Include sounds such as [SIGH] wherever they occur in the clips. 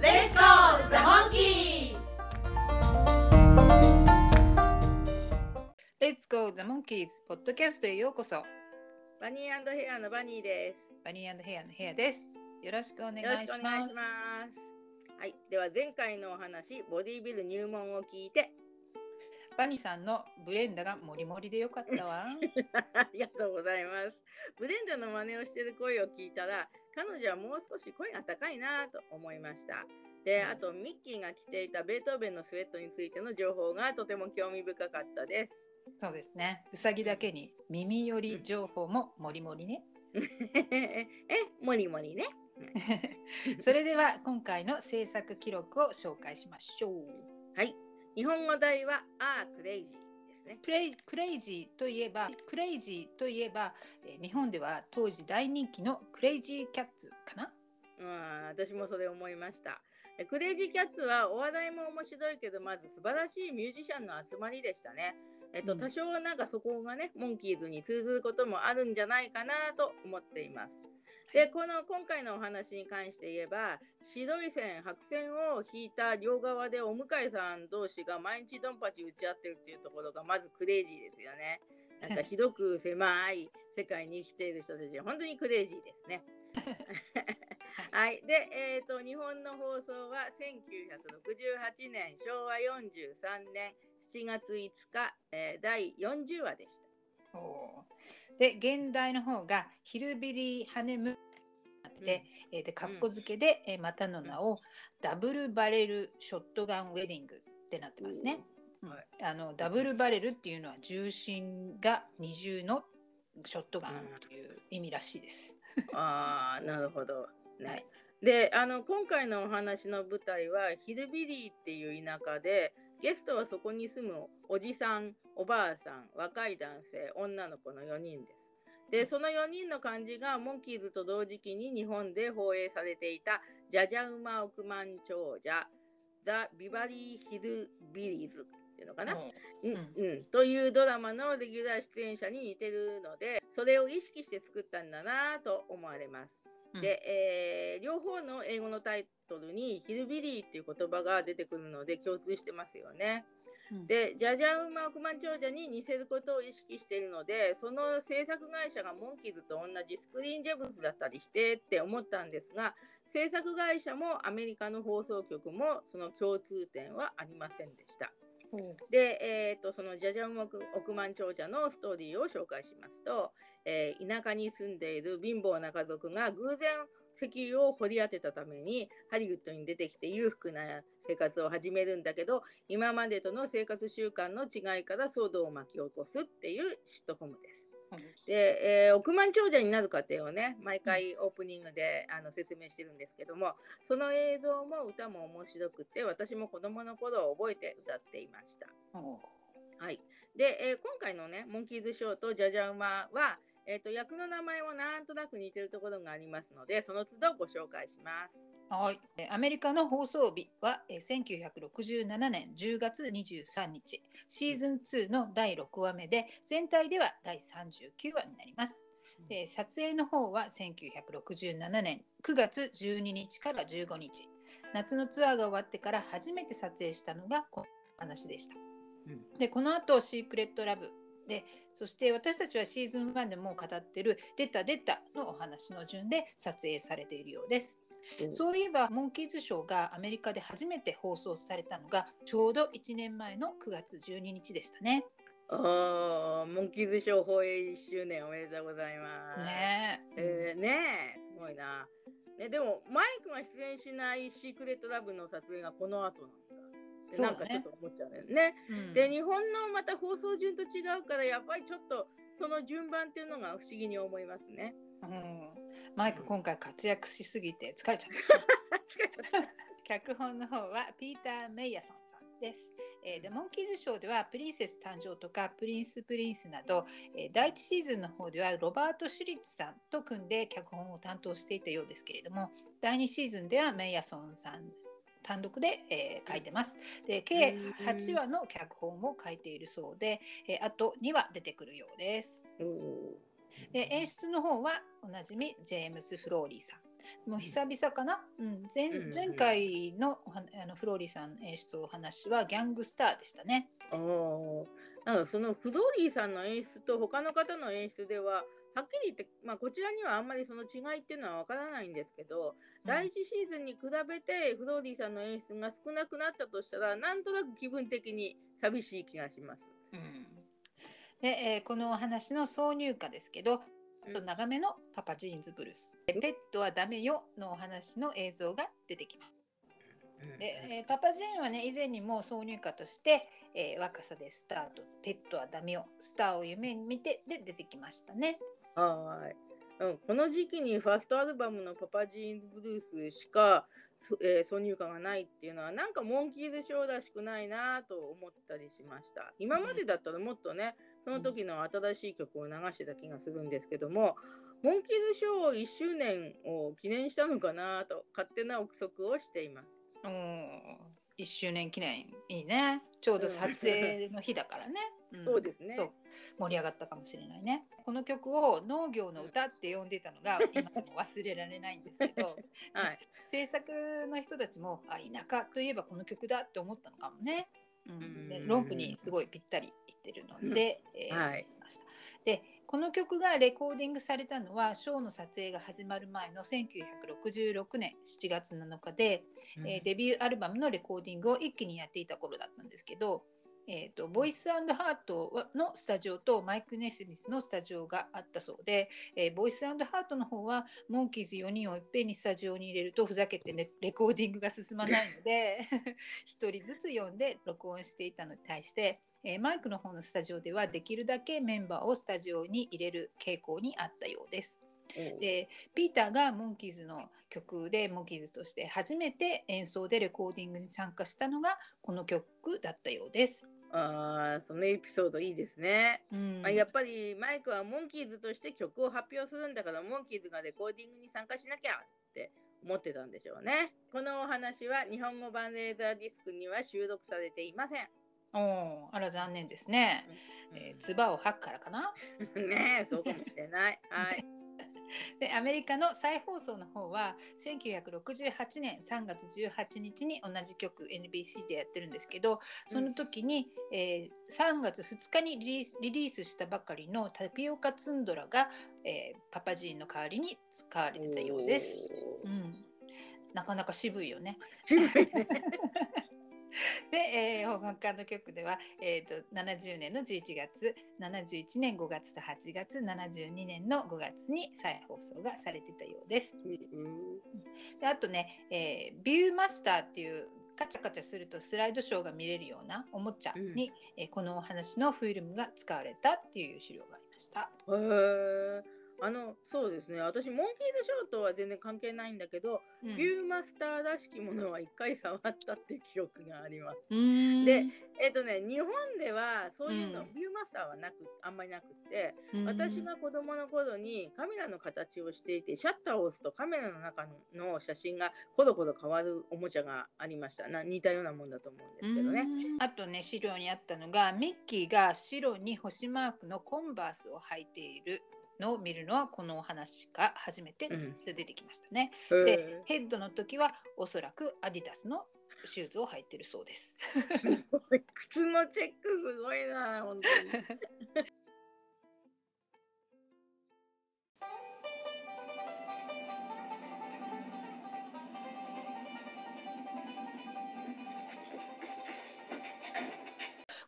Let's go, the monkeys! Let's Go The Monkeys. ポッドキャストへようこそ。バニーヘアのバニーです。バニーヘアのヘアです。よろしくお願いしよろしくお願ますいします。はい、では前回のお話ボディビル入門を聞いてバニーさんのブレンダがモリモリでよかったわ [LAUGHS] ありがとうございます。ブレンダの真似をしてる声を聞いたら、彼女はもう少し声が高いなと思いました。で、あとミッキーが着ていたベートーベンのスウェットについての情報がとても興味深かったです。そうですねうさぎだけに耳寄り情報もモリモリね [LAUGHS] え、もりもりね。[LAUGHS] それでは今回の制作記録を紹介しましょうはい。日本語題はあークレイジーですね。プレイクレイジーといえばクレイジーといえば、えー日本では当時大人気のクレイジーキャッツかな？うん、私もそれ思いました。えクレイジーキャッツはお笑いも面白いけど、まず素晴らしいミュージシャンの集まりでしたね。えっと、うん多少なんかそこがね、モンキーズに通ずることもあるんじゃないかなと思っています。で、この今回のお話に関して言えば、白い線、白線を引いた両側でお向かいさん同士が毎日ドンパチ打ち合ってるっていうところがまずクレイジーですよね。なんか [LAUGHS] ひどく狭い世界に生きている人たち、本当にクレイジーですね。[LAUGHS] はい。で、えっ、と、日本の放送は1968年、昭和43年7月5日、えー第40話でした。で現代の方がヒルビリーハネムーンで、えーで格好付けで、えーまたの名をダブルバレルショットガンウェディングってなってますね。うんはいあのダブルバレルっていうのは重心が二重のショットガンという意味らしいです。ああ、なるほど。ね。[LAUGHS] はいで、あの、今回のお話の舞台は、ヒルビリーっていう田舎で、ゲストはそこに住むおじさん、おばあさん、若い男性、女の子の4人です。で、その4人の漢字がモンキーズと同時期に日本で放映されていた、ジャジャウマ億万長者、ザ・ビバリー・ヒルビリーズっていうのかな？うんうん、というドラマのレギュラー出演者に似てるのでそれを意識して作ったんだなと思われます。うんで、えー両方の英語のタイトルにヒルビリーっていう言葉が出てくるので共通してますよね。うんで、ジャジャウマ億万長者に似せることを意識しているので、その制作会社がモンキーズと同じスクリーンジェブスだったりしてって思ったんですが、制作会社もアメリカの放送局もその共通点はありませんでした。で、えー、とそのジャジャン億億万長者のストーリーを紹介しますと、えー田舎に住んでいる貧乏な家族が偶然石油を掘り当てたためにハリウッドに出てきて裕福な生活を始めるんだけど今までとの生活習慣の違いから騒動を巻き起こすっていうシットコムです。で、えー億万長者になる過程をね毎回オープニングであの説明してるんですけどもその映像も歌も面白くて私も子供の頃を覚えて歌っていました。おはい、で、えー今回のねモンキーズショーとジャジャウマは、えー、と役の名前もなんとなく似てるところがありますのでその都度ご紹介します。はい、えーアメリカの放送日はえー1967年10月23日シーズン2の第6話目で全体では第39話になります。で撮影の方は1967年9月12日から15日夏のツアーが終わってから初めて撮影したのがこの話でした。でこの後シークレットラブでそして私たちはシーズン1でもう語ってる「出た出た」のお話の順で撮影されているようです。そういえば、モンキーズショーがアメリカで初めて放送されたのがちょうど1年前の9月12日でしたね。あーモンキーズショー放映1周年おめでとうございます。ねえ。えーねえすごいな。ね、でもマイクが出演しないシークレットラブの撮影がこの後なんだねなんかちょっと思っちゃうね。ねうんで日本のまた放送順と違うからやっぱりちょっとその順番っていうのが不思議に思いますね。うんマイク今回活躍しすぎて疲れちゃった [LAUGHS] 脚本の方はピーター・メイヤソンさんです。えー、でモンキーズショーではプリンセス誕生とかプリンス・プリンスなど、えー、第1シーズンの方ではロバート・シュリッツさんと組んで脚本を担当していたようですけれども第2シーズンではメイヤソンさん単独で、えー、書いてます。で計8話の脚本を書いているそうで、えー、あと2話出てくるようです。で演出の方はおなじみジェームス・フローリーさん。もう久々かな、うん、前前回のあのフローリーさん演出お話はギャングスターでしたね。あなんかそのフローリーさんの演出と他の方の演出でははっきり言って、まあ、こちらにはあんまりその違いっていうのはわからないんですけど、うん、第1シーズンに比べてフローリーさんの演出が少なくなったとしたらなんとなく気分的に寂しい気がします。うんでえー、このお話の挿入歌ですけどと長めのパパジーンズブルース、ペットはダメよのお話の映像が出てきます。で、えー、パパジーンはね以前にも挿入歌として、えー、若さでスタート。ペットはダメよ。スターを夢に見てで出てきましたね。はい。うん、この時期にファーストアルバムの「パパジーンブルース」しか、えー、挿入歌がないっていうのはなんかモンキーズショーらしくないなと思ったりしました。今までだったらもっとねその時の新しい曲を流してた気がするんですけども、モンキーズショー1周年を記念したのかなと勝手な憶測をしています。うん、1周年記念いいね。ちょうど撮影の日だからね。うん、そうですね盛り上がったかもしれないね。この曲を農業の歌って呼んでたのが [LAUGHS] 今も忘れられないんですけど、はい、制作の人たちもあ田舎といえばこの曲だって思ったのかもね。うん、でロープにすごいぴったりいってるので、うん、えー、はい、でこの曲がレコーディングされたのはショーの撮影が始まる前の1966年7月7日で、うん、えー、デビューアルバムのレコーディングを一気にやっていた頃だったんですけど、えーと、ボイスハートのスタジオとマイク・ネスミスのスタジオがあったそうで、えー、ボイスハートの方はモンキーズ4人をいっぺんにスタジオに入れるとふざけて、ね、レコーディングが進まないので [LAUGHS] 1人ずつ読んで録音していたのに対して、えー、マイクの方のスタジオではできるだけメンバーをスタジオに入れる傾向にあったようです。でピーターがモンキーズの曲でモンキーズとして初めて演奏でレコーディングに参加したのがこの曲だったようです。ああ、そのエピソードいいですね。うん、まあ、やっぱりマイクはモンキーズとして曲を発表するんだからモンキーズがレコーディングに参加しなきゃって思ってたんでしょうね。このお話は日本語版レーザーディスクには収録されていません。おあら残念ですね。うん、えー、唾を吐くからかな。[LAUGHS] ねそうかもしれない。はい。でアメリカの再放送の方は1968年3月18日に同じ曲 NBC でやってるんですけどその時に、うん、えー、3月2日にリリースしたばかりのタピオカツンドラが、えー、パパジーンの代わりに使われてたようです。うん、なかなか渋いよね。渋いね [LAUGHS] [LAUGHS] で、えー、他の曲では、えーと、70年の11月71年5月と8月72年の5月に再放送がされてたようです。うん、であとね、えー、ビューマスターっていうカチャカチャするとスライドショーが見れるようなおもちゃに、うん、えー、このお話のフィルムが使われたっていう資料がありました。へーあのそうですね。私モンキーズショーとは全然関係ないんだけど、うん、ビューマスターらしきものは一回触ったって記憶があります。でえっ、ー、とね日本ではそういうの、うん、ビューマスターはなくあんまりなくって私が子供の頃にカメラの形をしていてシャッターを押すとカメラの中の写真がコロコロ変わるおもちゃがありました。な似たようなもんだと思うんですけどね。あとね資料にあったのがミッキーが白に星マークのコンバースを履いているのを見るのはこのお話が初めて出てきましたね。うん、でヘッドの時はおそらくアディダスのシューズを履いてるそうです。す靴のチェックすごいな本当に。[LAUGHS]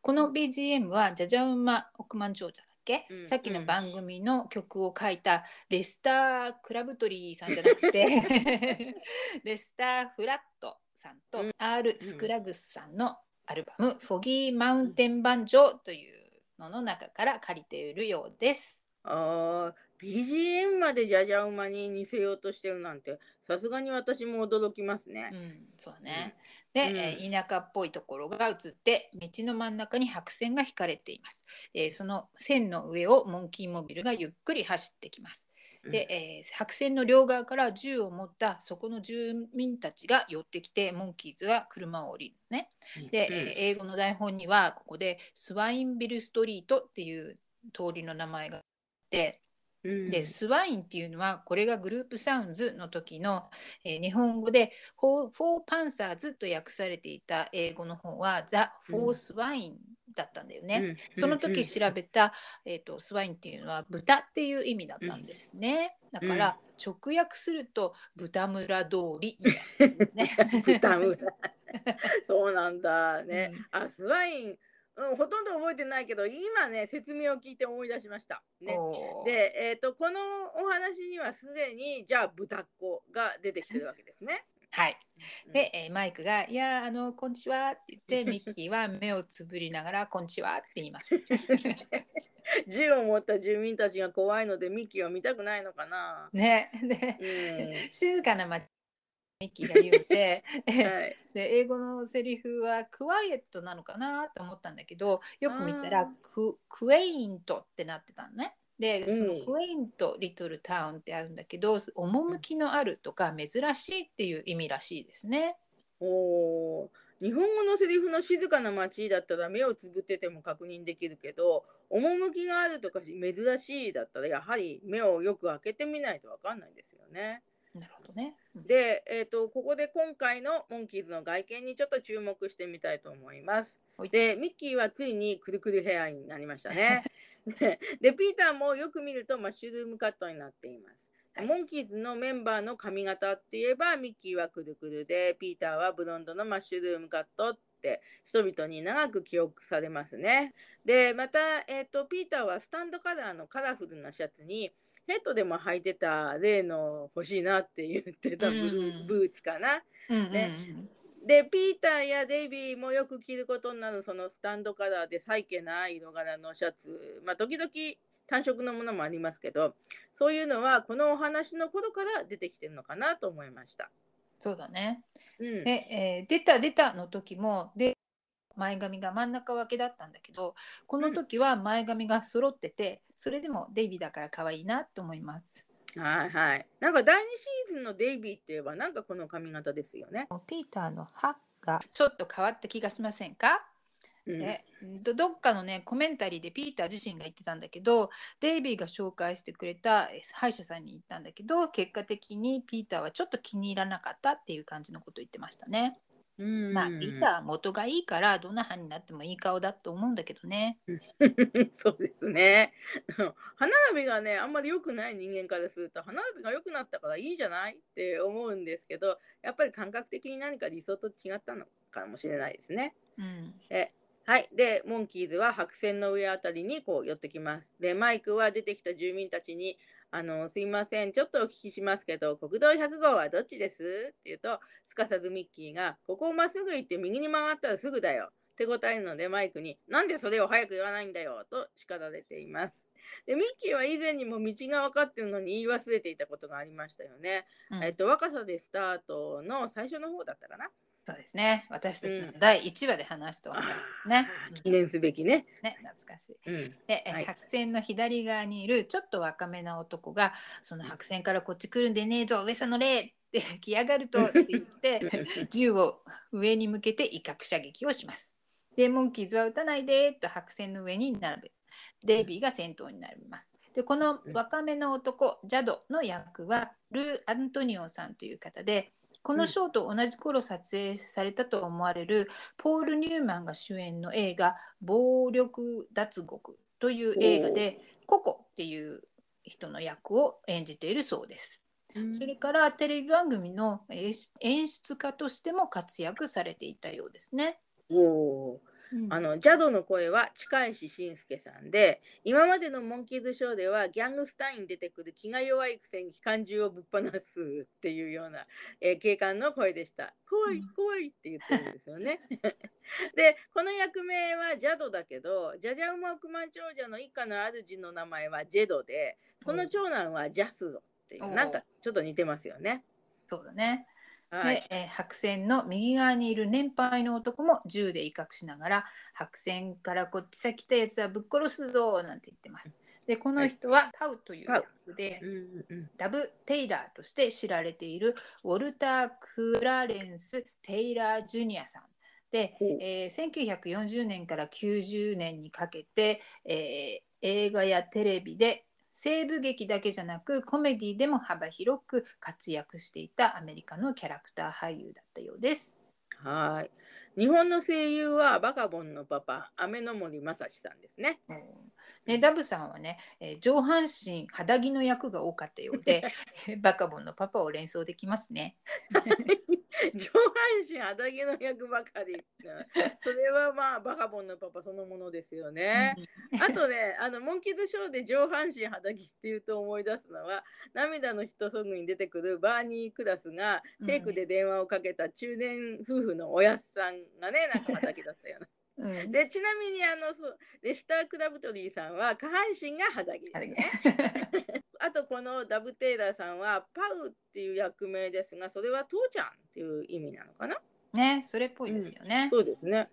この BGM はジャジャウマ億万長者け、うん、さっきの番組の曲を書いたレスター・クラブトリーさんじゃなくて [LAUGHS] レスター・フラットさんと R・ スクラグスさんのアルバム「フォギー・マウンテン・バンジョー」というのの中から借りているようです。ああ、BGM までじゃじゃ馬に似せようとしてるなんて、さすがに私も驚きますねう。ん、そうね。で、うん。えー田舎っぽいところが映って道の真ん中に白線が引かれています、えーその線の上をモンキーモビルがゆっくり走ってきます。で、えー白線の両側から銃を持ったそこの住民たちが寄ってきてモンキーズは車を降りるのね。で、うん。えー英語の台本にはここでスワインビルストリートっていう通りの名前があってうんでスワインっていうのはこれがグループサウンズの時の、えー日本語でフォーフォーパンサーズと訳されていた英語の方は The Four Swine だったんだよね。うん。その時調べた、えー、と swine っていうのは豚っていう意味だったんですね。だから直訳すると豚村通りみたいなね。[LAUGHS] 豚村。[LAUGHS] そうなんだね。あ、 swine、うん、ほとんど覚えてないけど、今ね、説明を聞いて思い出しました。ね。で、えっ、と、このお話にはすでに、じゃあ豚っ子が出てきてるわけですね。はい。うんで、えーマイクが「いやーあのこんにちは」って言ってミッキーは目をつぶりながら「こんにちは」って言います。[LAUGHS] 銃を持った住民たちが怖いので、ミッキーは見たくないのかな。ね、で、うん。[LAUGHS] 静かな街ミッキーが言うて [LAUGHS] はい。[LAUGHS] で英語のセリフはクワイエットなのかなと思ったんだけどよく見たあらククエイントってなってたのね。でそのうんクエイント、リトルタウンってあるんだけど趣のあるとか珍しいっていう意味らしいですね。おー日本語のセリフの静かな街だったら目をつぶってても確認できるけど趣があるとか珍しいだったらやはり目をよく開けてみないと分かんないですよね。なるほどね。うんで、えー、とここで今回のモンキーズの外見にちょっと注目してみたいと思いますはい。でミッキーはついにくるくるヘアになりましたね。[LAUGHS] でピーターもよく見るとマッシュルームカットになっています。はいモンキーズのメンバーの髪型って言えばミッキーはくるくるでピーターはブロンドのマッシュルームカットって人々に長く記憶されますね。でまた、えー、とピーターはスタンドカラーのカラフルなシャツにヘッドでも履いてた例の欲しいなって言ってたブルーうんブーツかな。ねでピーターやデイビーもよく着ることになるそのスタンドカラーでサイケな色柄のシャツまあ時々単色のものもありますけどそういうのはこのお話の頃から出てきてるのかなと思いました。そうだね。うん、で、えー出た出たの時もで前髪が真ん中分けだったんだけどこの時は前髪が揃ってて、それでもデイビーだから可愛いなと思います。はいはい。なんか第2シーズンのデイビーって言えばなんかこの髪型ですよね。ピーターの歯がちょっと変わった気がしませんか、うん、ねどどっかのねコメンタリーでピーター自身が言ってたんだけどデイビーが紹介してくれたえ歯医者さんに行ったんだけど結果的にピーターはちょっと気に入らなかったっていう感じのことを言ってましたね。うんまあピータ元がいいからどんな歯になってもいい顔だと思うんだけどね。[LAUGHS] そうですね。歯並びがね、あんまり良くない人間からすると、歯並びが良くなったからいいじゃないって思うんですけど、やっぱり感覚的に何か理想と違ったのかもしれないですね。うんえはい。で、モンキーズは白線の上あたりにこう寄ってきます。で、マイクは出てきた住民たちに、あの、すいません、ちょっとお聞きしますけど、国道100号はどっちです？って言うと、すかさずミッキーが、ここをまっすぐ行って右に曲がったらすぐだよ。って答えるので、マイクに、なんでそれを早く言わないんだよ？と叱られています。で、ミッキーは以前にも道が分かってるのに言い忘れていたことがありましたよね。うんえっと、若さでスタートの最初の方だったかな？そうですね私たちのうん第1話で話したわけだね。あー記念すべきね。ね懐かしい。うん。で、えはい白線の左側にいるちょっと若めな男がその白線からこっち来るんでねえぞ上様の霊って来やがるとって言って [LAUGHS] 銃を上に向けて威嚇射撃をします。でモンキーズは撃たないでと白線の上に並べデイビーが先頭になります。でこの若めの男ジャドの役はルー・アントニオンさんという方でこのショーと同じ頃撮影されたと思われるポール・ニューマンが主演の映画「暴力脱獄」という映画でココっていう人の役を演じているそうです。それからテレビ番組の演出家としても活躍されていたようですね。おお。うんあのジャドの声は近石信介さんで今までのモンキーズショーではギャングスタインに出てくる気が弱いくせに機関銃をぶっ放すっていうような、えー警官の声でした。怖いうん怖いって言ってるんですよね。[LAUGHS] でこの役名はジャドだけどジャジャウマ億万長者の一家の主の名前はジェドでその長男はジャスドっていうおうなんかちょっと似てますよね。そうだね。はい。で、えー白線の右側にいる年配の男も銃で威嚇しながら白線からこっちさ来たやつはぶっ殺すぞなんて言ってます。でこの人はパウという役で、うんうんダブ・テイラーとして知られているウォルター・クラレンス・テイラー・ジュニアさん。で、えー1940年から90年にかけて、えー映画やテレビで西部劇だけじゃなくコメディでも幅広く活躍していたアメリカのキャラクター俳優だったようです。はい。日本の声優はバカボンのパパ、雨の森正史さんですね。うんでダブさんはね、えー上半身肌着の役が多かったようで [LAUGHS] バカボンのパパを連想できますね。[LAUGHS] 上半身肌着の役ばかり。それはまあバカボンのパパそのものですよね。あとね、あのモンキーズショーで上半身肌着っていうと思い出すのは、涙のヒットソングに出てくるバーニー・クラスがうんフェイクで電話をかけた中年夫婦のおやっさんがね、なんか肌着だったような。[LAUGHS] うんで、ちなみにあのそうレスター・クラブトリーさんは下半身が肌着ですね。[LAUGHS] あとこのダブ・テイラーさんはパウっていう役名ですが、それは父ちゃんっていう意味なのかな？ね、それっぽいですよね。そうですね。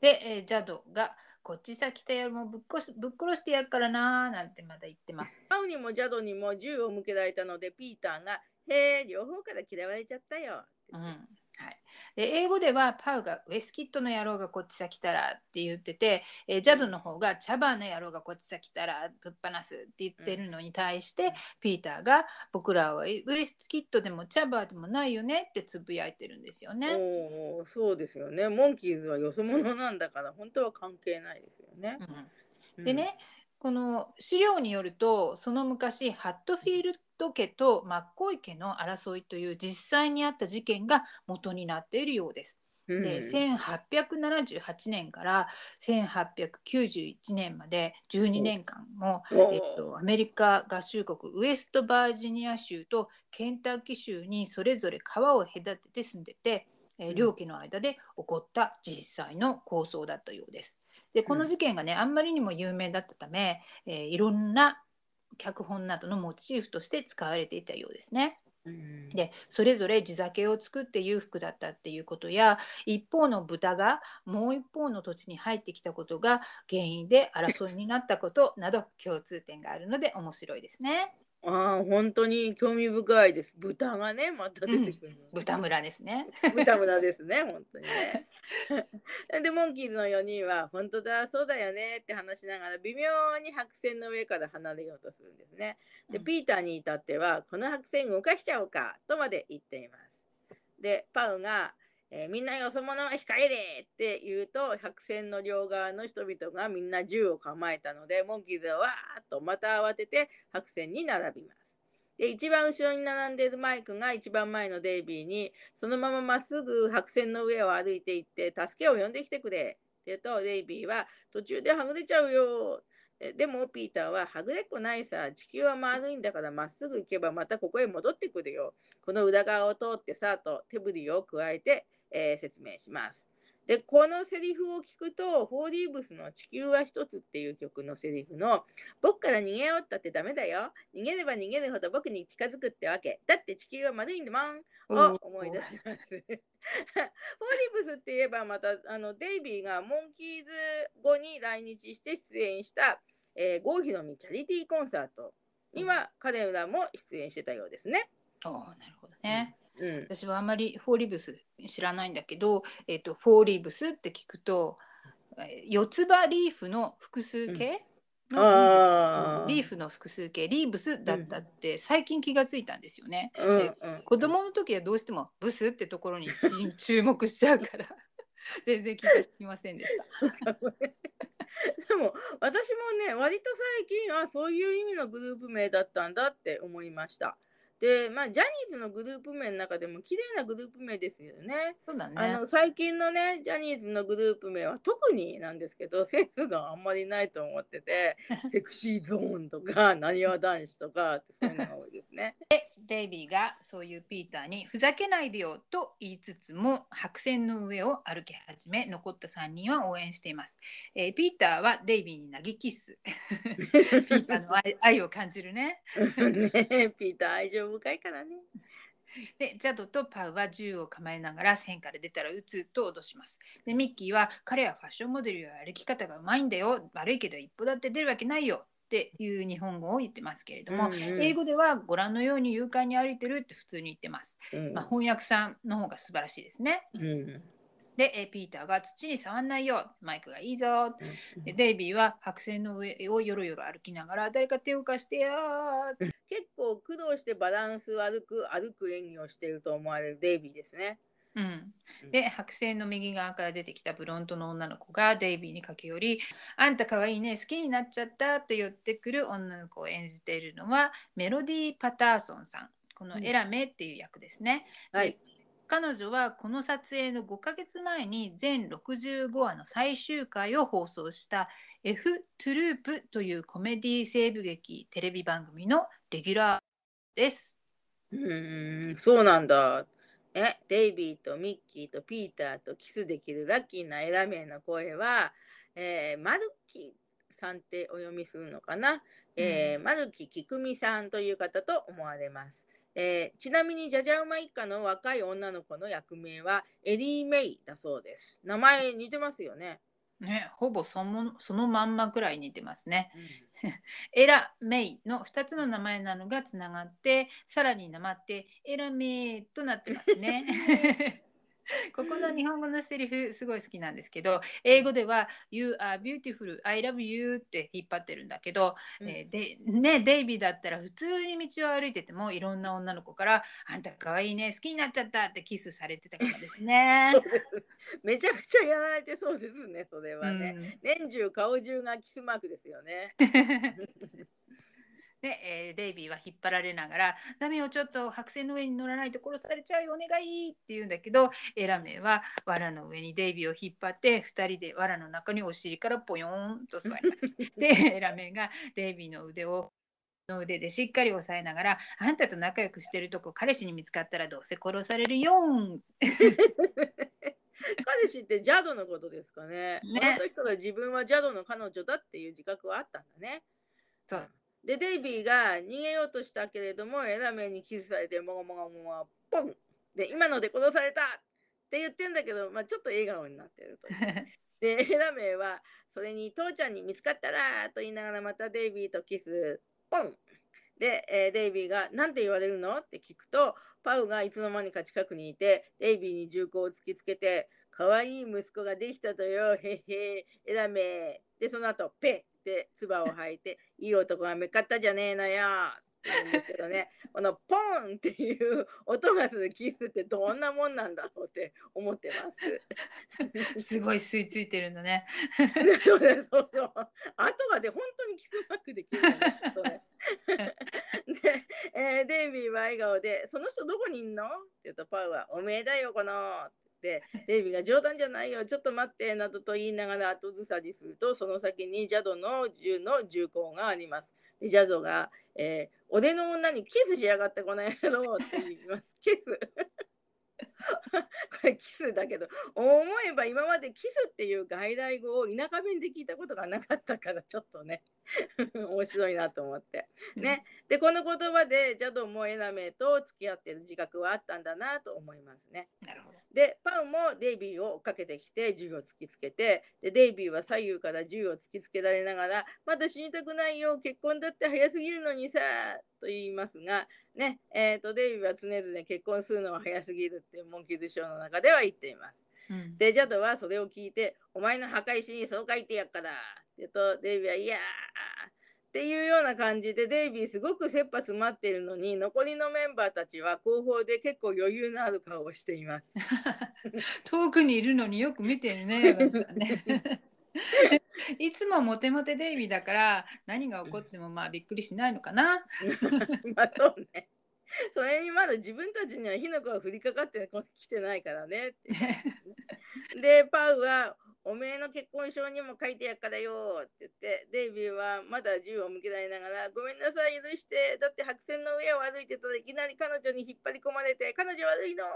で、えージャドがこっちさ来たよりもぶっ殺しぶっ殺してやるからなーなんてまだ言ってます。パウにもジャドにも銃を向けられたので、ピーターが、へえ、両方から嫌われちゃったよ。うんはい、で英語ではパウがウェスキットの野郎がこっちさ来たらって言ってて、えージャドの方がチャバーの野郎がこっちさ来たらぶっ放すって言ってるのに対して、ピーターが僕らはウェスキットでもチャバーでもないよねってつぶやいてるんですよね。おお、そうですよね。モンキーズはよそ者なんだから、本当は関係ないですよね。うんでね、この資料によるとその昔ハットフィールド家とマッコイ家の争いという実際にあった事件が元になっているようです。うん、で1878年から1891年まで12年間も、おえっと、アメリカ合衆国ウエストバージニア州とケンタッキー州にそれぞれ川を隔てて住んでて、え両家の間で起こった実際の抗争だったようです。でこの事件がねあんまりにも有名だったため、えーいろんな脚本などのモチーフとして使われていたようですね。うんでそれぞれ地酒を作って裕福だったっていうことや一方の豚がもう一方の土地に入ってきたことが原因で争いになったことなど共通点があるので面白いですね。ああ、本当に興味深いです。豚がね、また出てくるの、豚村ですね。豚村ですね、[LAUGHS] 本当にね。[LAUGHS] で、モンキーズの4人は、本当だ、そうだよねって話しながら、微妙に白線の上から離れようとするんですね。で、うんピーターに至っては、この白線動かしちゃおうかとまで言っています。で、パウが、えーみんなよそ者は控えれって言うと、白線の両側の人々がみんな銃を構えたので、モンキーズはわーっとまた慌てて白線に並びます。で、一番後ろに並んでいるマイクが一番前のデイビーに、そのまままっすぐ白線の上を歩いていって、助けを呼んできてくれって言うと、デイビーは途中ではぐれちゃうよ。でも、ピーターは、はぐれっこないさ、地球は丸いんだからまっすぐ行けばまたここへ戻ってくるよ。この裏側を通ってさ、と手振りを加えて、えー説明します。で、このセリフを聞くと、フォーリーブスの地球は一つっていう曲のセリフの、僕から逃げようったってダメだよ。逃げれば逃げるほど僕に近づくってわけ。だって地球は丸いんだもん。を思い出します。[LAUGHS] フォーリーブスって言えばまたあのデイビーがモンキーズ後に来日して出演した、えー、郷ひろみチャリティーコンサートには彼らも出演してたようですね。おーなるほどね。うん、私はあまりフォーリーブス知らないんだけど、えっとフォーリーブスって聞くと、えー四つ葉リーフの複数形、うん。リーフの複数形リーブスだったって最近気がついたんですよね。うんで子供の時はどうしてもブスってところにち注目しちゃうから [LAUGHS] 全然気がつきませんでした。[LAUGHS] でも私もね割と最近はそういう意味のグループ名だったんだって思いました。で、まあ、ジャニーズのグループ名の中でも綺麗なグループ名ですよね。そうだね。あの最近のねジャニーズのグループ名は特になんですけど [LAUGHS] センスがあんまりないと思ってて [LAUGHS] セクシーゾーンとか [LAUGHS] なにわ男子とかってそういうのが多いですね。デイビーがそういうピーターにふざけないでよと言いつつも白線の上を歩き始め残った3人は応援しています。えーピーターはデイビーに投げキッス。ピーターの愛愛を感じるね。ねピーター愛情深いからね。でジャドとパウは銃を構えながら線から出たら撃つと脅します。でミッキーは彼はファッションモデルや歩き方がうまいんだよ悪いけど一歩だって出るわけないよっていう日本語を言ってますけれども、うんうん英語ではご覧のように勇敢に歩いてるって普通に言ってます。うんまあ、翻訳さんの方が素晴らしいですね。うんで、えーピーターが土に触んないよ、マイクがいいぞ。でデイビーは白線の上をよろよろ歩きながら誰か手を貸してよー結構苦労してバランス悪く歩く演技をしていると思われるデイビーですね。うん、で白線の右側から出てきたブロントの女の子がデイビーに駆け寄り「あんたかわいいね好きになっちゃった」と言ってくる女の子を演じているのはメロディー・パターソンさんこのエラメっていう役ですね。はい。彼女はこの撮影の5ヶ月前に全65話の最終回を放送した F トゥループというコメディ西部劇テレビ番組のレギュラーです。うーん、そうなんだ。ね、デイビーとミッキーとピーターとキスできるラッキーなエラメンの声は、えー、マルキさんってお読みするのかな、えーマルキキクミさんという方と思われます。えーちなみにジャジャウマ一家の若い女の子の役名はエリー・メイだそうです。名前似てますよね。ね、ほぼそのそのまんまくらい似てますね。[LAUGHS] エラ・メイの2つの名前なのがつながってさらになまってエラ・メイとなってますね。[LAUGHS] [LAUGHS] ここの日本語のセリフすごい好きなんですけど英語では「You are beautiful, I love you」って引っ張ってるんだけど、うんえーでね、デイビーだったら普通に道を歩いててもいろんな女の子から「あんたかわいいね好きになっちゃった」ってキスされてたからですね [LAUGHS] めちゃくちゃやられてそうですね、それはね。うん年中顔中がキスマークですよね。[LAUGHS] で、えーデイビーは引っ張られながら「ダメよちょっと白線の上に乗らないと殺されちゃうよお願い」って言うんだけどエラメは藁の上にデイビーを引っ張って2人で藁の中にお尻からポヨーンと座ります。[LAUGHS] でエラメがデイビーの腕をの腕でしっかり押さえながら「あんたと仲良くしてるとこ彼氏に見つかったらどうせ殺されるよーん」[LAUGHS] 彼氏ってジャドのことですかね。ねこの時から自分はジャドの彼女だっていう自覚はあったんだね。そうで、デイビーが逃げようとしたけれども、エラメにキスされて、もごもごもご、ポンで、今ので殺されたって言ってんだけど、まあ、ちょっと笑顔になってると。[LAUGHS] で、エラメは、それに父ちゃんに見つかったらと言いながらまたデイビーとキス、ポンで、えーデイビーが「何て言われるの?」って聞くとパウがいつの間にか近くにいてデイビーに銃口を突きつけて「可愛い息子ができたとよへっへエラメ」でその後ペッって唾を吐いて「いい男がめっかったじゃねえのよ」って言うんですけどね [LAUGHS] このポンっていう音がするキスってどんなもんなんだろうって思ってます。すごい吸い付いてるんだね。そうですそうそう。後がで本当にキスマークできるよね。それ [LAUGHS] で、えーデイビーは笑顔で、その人どこにいんの？って言うとパウは、おめえだよ、この。で、[LAUGHS] デイビーが冗談じゃないよ、ちょっと待って、などと言いながら後ずさりすると、その先にジャドの銃の銃口があります。でジャドが、えー俺の女にキスしやがってこの野郎って言います。キス。[LAUGHS] これキスだけど思えば今までキスっていう外来語を田舎弁で聞いたことがなかったからちょっとね [LAUGHS] 面白いなと思って。ね、でこの言葉でジャドもエナメと付き合ってる自覚はあったんだなと思いますね。なるほど。でパウもデイビーを追っかけてきて銃を突きつけてでデイビーは左右から銃を突きつけられながら「まだ死にたくないよ結婚だって早すぎるのにさ」と言いますがねえー、とデイビーは常々結婚するのは早すぎるってモンキーズショーの中では言っています。うんでジャドはそれを聞いて「お前の墓石にそう書いてやっから」っとデイビーは「いやー」っていうような感じでデイビーすごく切羽詰まっているのに残りのメンバーたちは後方で結構余裕のある顔をしています。[LAUGHS] 遠くにいるのによく見てるね。ね [LAUGHS] いつもモテモテデイビーだから何が起こってもまあびっくりしないのかな。[LAUGHS] まあそうね。[LAUGHS] それにまだ自分たちには火の粉が降りかかってきてないからね。[LAUGHS] で、パウは、おめえの結婚証にも書いてやっからよって言って、デイビーはまだ銃を向けられながら、ごめんなさい、許して、だって白線の上を歩いてたらいきなり彼女に引っ張り込まれて、彼女悪いのっ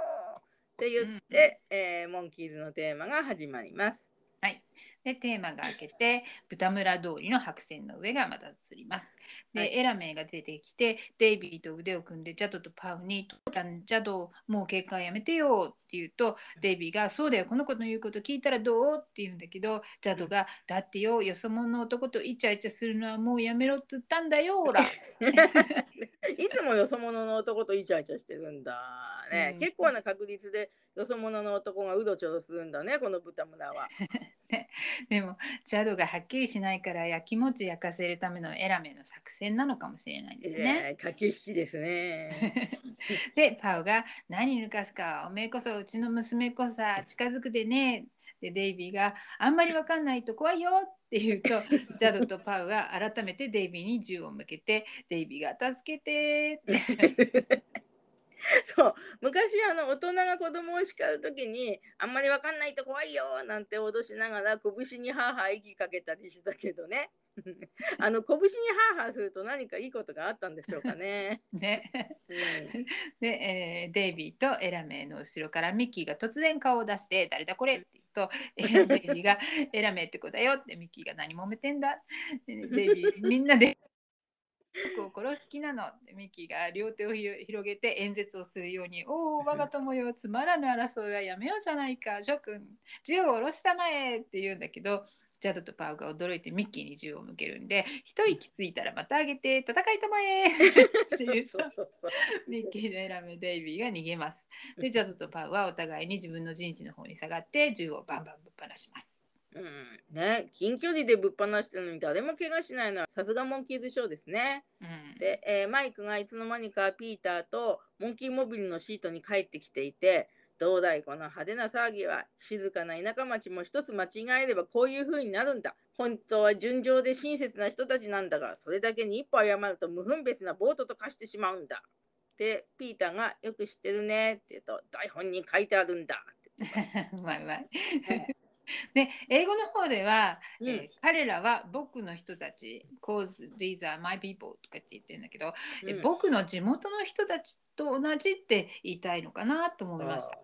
て言って、えーモンキーズのテーマが始まります。はい。で、テーマが明けて、豚村通りの白線の上がまた映ります。で、はいエラメイが出てきて、デイビーと腕を組んで、ジャドとパウに、父ちゃん、ジャド、もう結果やめてよって言うと、デイビーが、そうだよ、この子の言うこと聞いたらどうって言うんだけど、ジャドが、だってよ、よそ者の男とイチャイチャするのはもうやめろっつったんだよ、ほら。[LAUGHS] いつもよそ者の男とイチャイチャしてるんだね。うん結構な確率でよそ者の男がうどちょろするんだね、この豚村は。[LAUGHS] でも、ジャドがはっきりしないから、やきもち焼かせるためのエラメイの作戦なのかもしれないですね。ね駆け引きですね。[LAUGHS] でパウが「何抜かすかおめえこそうちの娘こさ近づくでね」でデイビーが「あんまりわかんないと怖いよ」って言うとジャドとパウが改めてデイビーに銃を向けてデイビーが「助けて」って [LAUGHS] [LAUGHS] そう昔あの大人が子供を叱る時にあんまりわかんないと怖いよなんて脅しながら拳にハーハー息かけたりしてたけどね [LAUGHS] あの拳にハーハーすると何かいいことがあったんでしょうかね。[LAUGHS] ねうんで、えーデイビーとエラメイの後ろからミッキーが突然顔を出して「誰だこれ?」って言うとえーデイが「エラメイって子だよ」ってミッキーが「何揉めてんだ?」でデイビーみんなで僕を殺す気なのってミッキーが両手をひ広げて演説をするように「おお我が友よつまらぬ争いはやめようじゃないか諸君銃を下ろしたまえ」って言うんだけどジャドとパウが驚いてミッキーに銃を向けるんで一息ついたらまた上げて戦いたまえ [LAUGHS] って言うミッキーのエラメデイビーが逃げます。で、ジャドとパウはお互いに自分の陣地の方に下がって銃をバンバンぶっ放します。うん、ね近距離でぶっ放してるのに誰も怪我しないのはさすがモンキーズショーですね。うん、で、えーマイクがいつの間にかピーターとモンキーモビルのシートに帰ってきていてどうだいこの派手な騒ぎは静かな田舎町も一つ間違えればこういう風になるんだ。本当は純情で親切な人たちなんだがそれだけに一歩謝ると無分別なボートと化してしまうんだ。でピーターがよく知ってるねって言うと台本に書いてあるんだって。[LAUGHS] [LAUGHS] で、英語の方では、うんえー彼らは僕の人たち、cause these are my people とかって言ってるんだけど、えうん僕の地元の人たちと同じって言いたいのかなと思いました。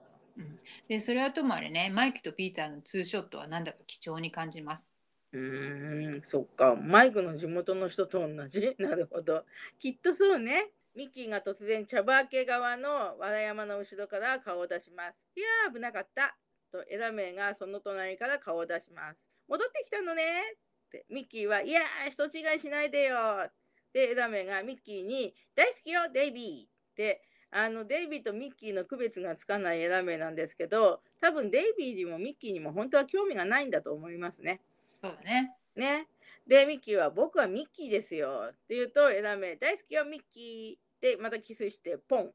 で、それはともあれね、マイクとピーターのツーショットはなんだか貴重に感じます。うーん、そっか。マイクの地元の人と同じ？なるほど。きっとそうね。ミッキーが突然茶畑側の和田山の後ろから顔を出します。いやー、危なかった。とエラメイがその隣から顔を出します。戻ってきたのねってミッキーは、いやー、人違いしないでよ。で、エラメイがミッキーに、大好きよ、デイビーって、あのデイビーとミッキーの区別がつかないエラメイなんですけど、多分デイビーにもミッキーにも本当は興味がないんだと思いますね。そうだね。ね。で、ミッキーは僕はミッキーですよ。って言うと、エラメ、大好きよ、ミッキー。で、またキスして、ポン。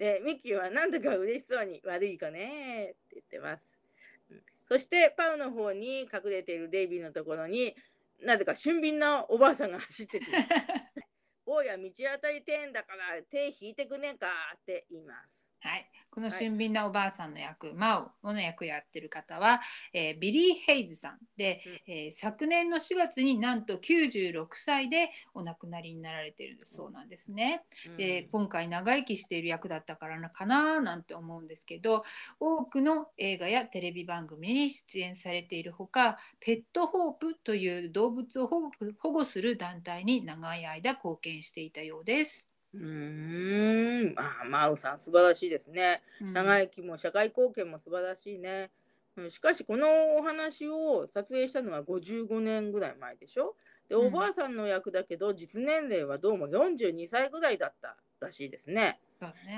で、ミッキーはなんだか嬉しそうに、悪いかねって言ってます。うんそして、パウの方に隠れているデイビーのところになぜか俊敏なおばあさんが走ってくる。[LAUGHS] 坊や道当たりてんだから手引いてくねんかって言います。はい、この俊敏なおばあさんの役、マウの役やってる方は、えービリー・ヘイズさんで、えー昨年の4月になんと96歳でお亡くなりになられてるそうなんですね。で今回長生きしている役だったからなかななんて思うんですけど多くの映画やテレビ番組に出演されているほかペットホープという動物を保護保護する団体に長い間貢献していたようです。うーん、あーマウさん素晴らしいですね。うん長生きも社会貢献も素晴らしいね。うんしかしこのお話を撮影したのは55年ぐらい前でしょ？でうんおばあさんの役だけど実年齢はどうも42歳ぐらいだったらしいですね。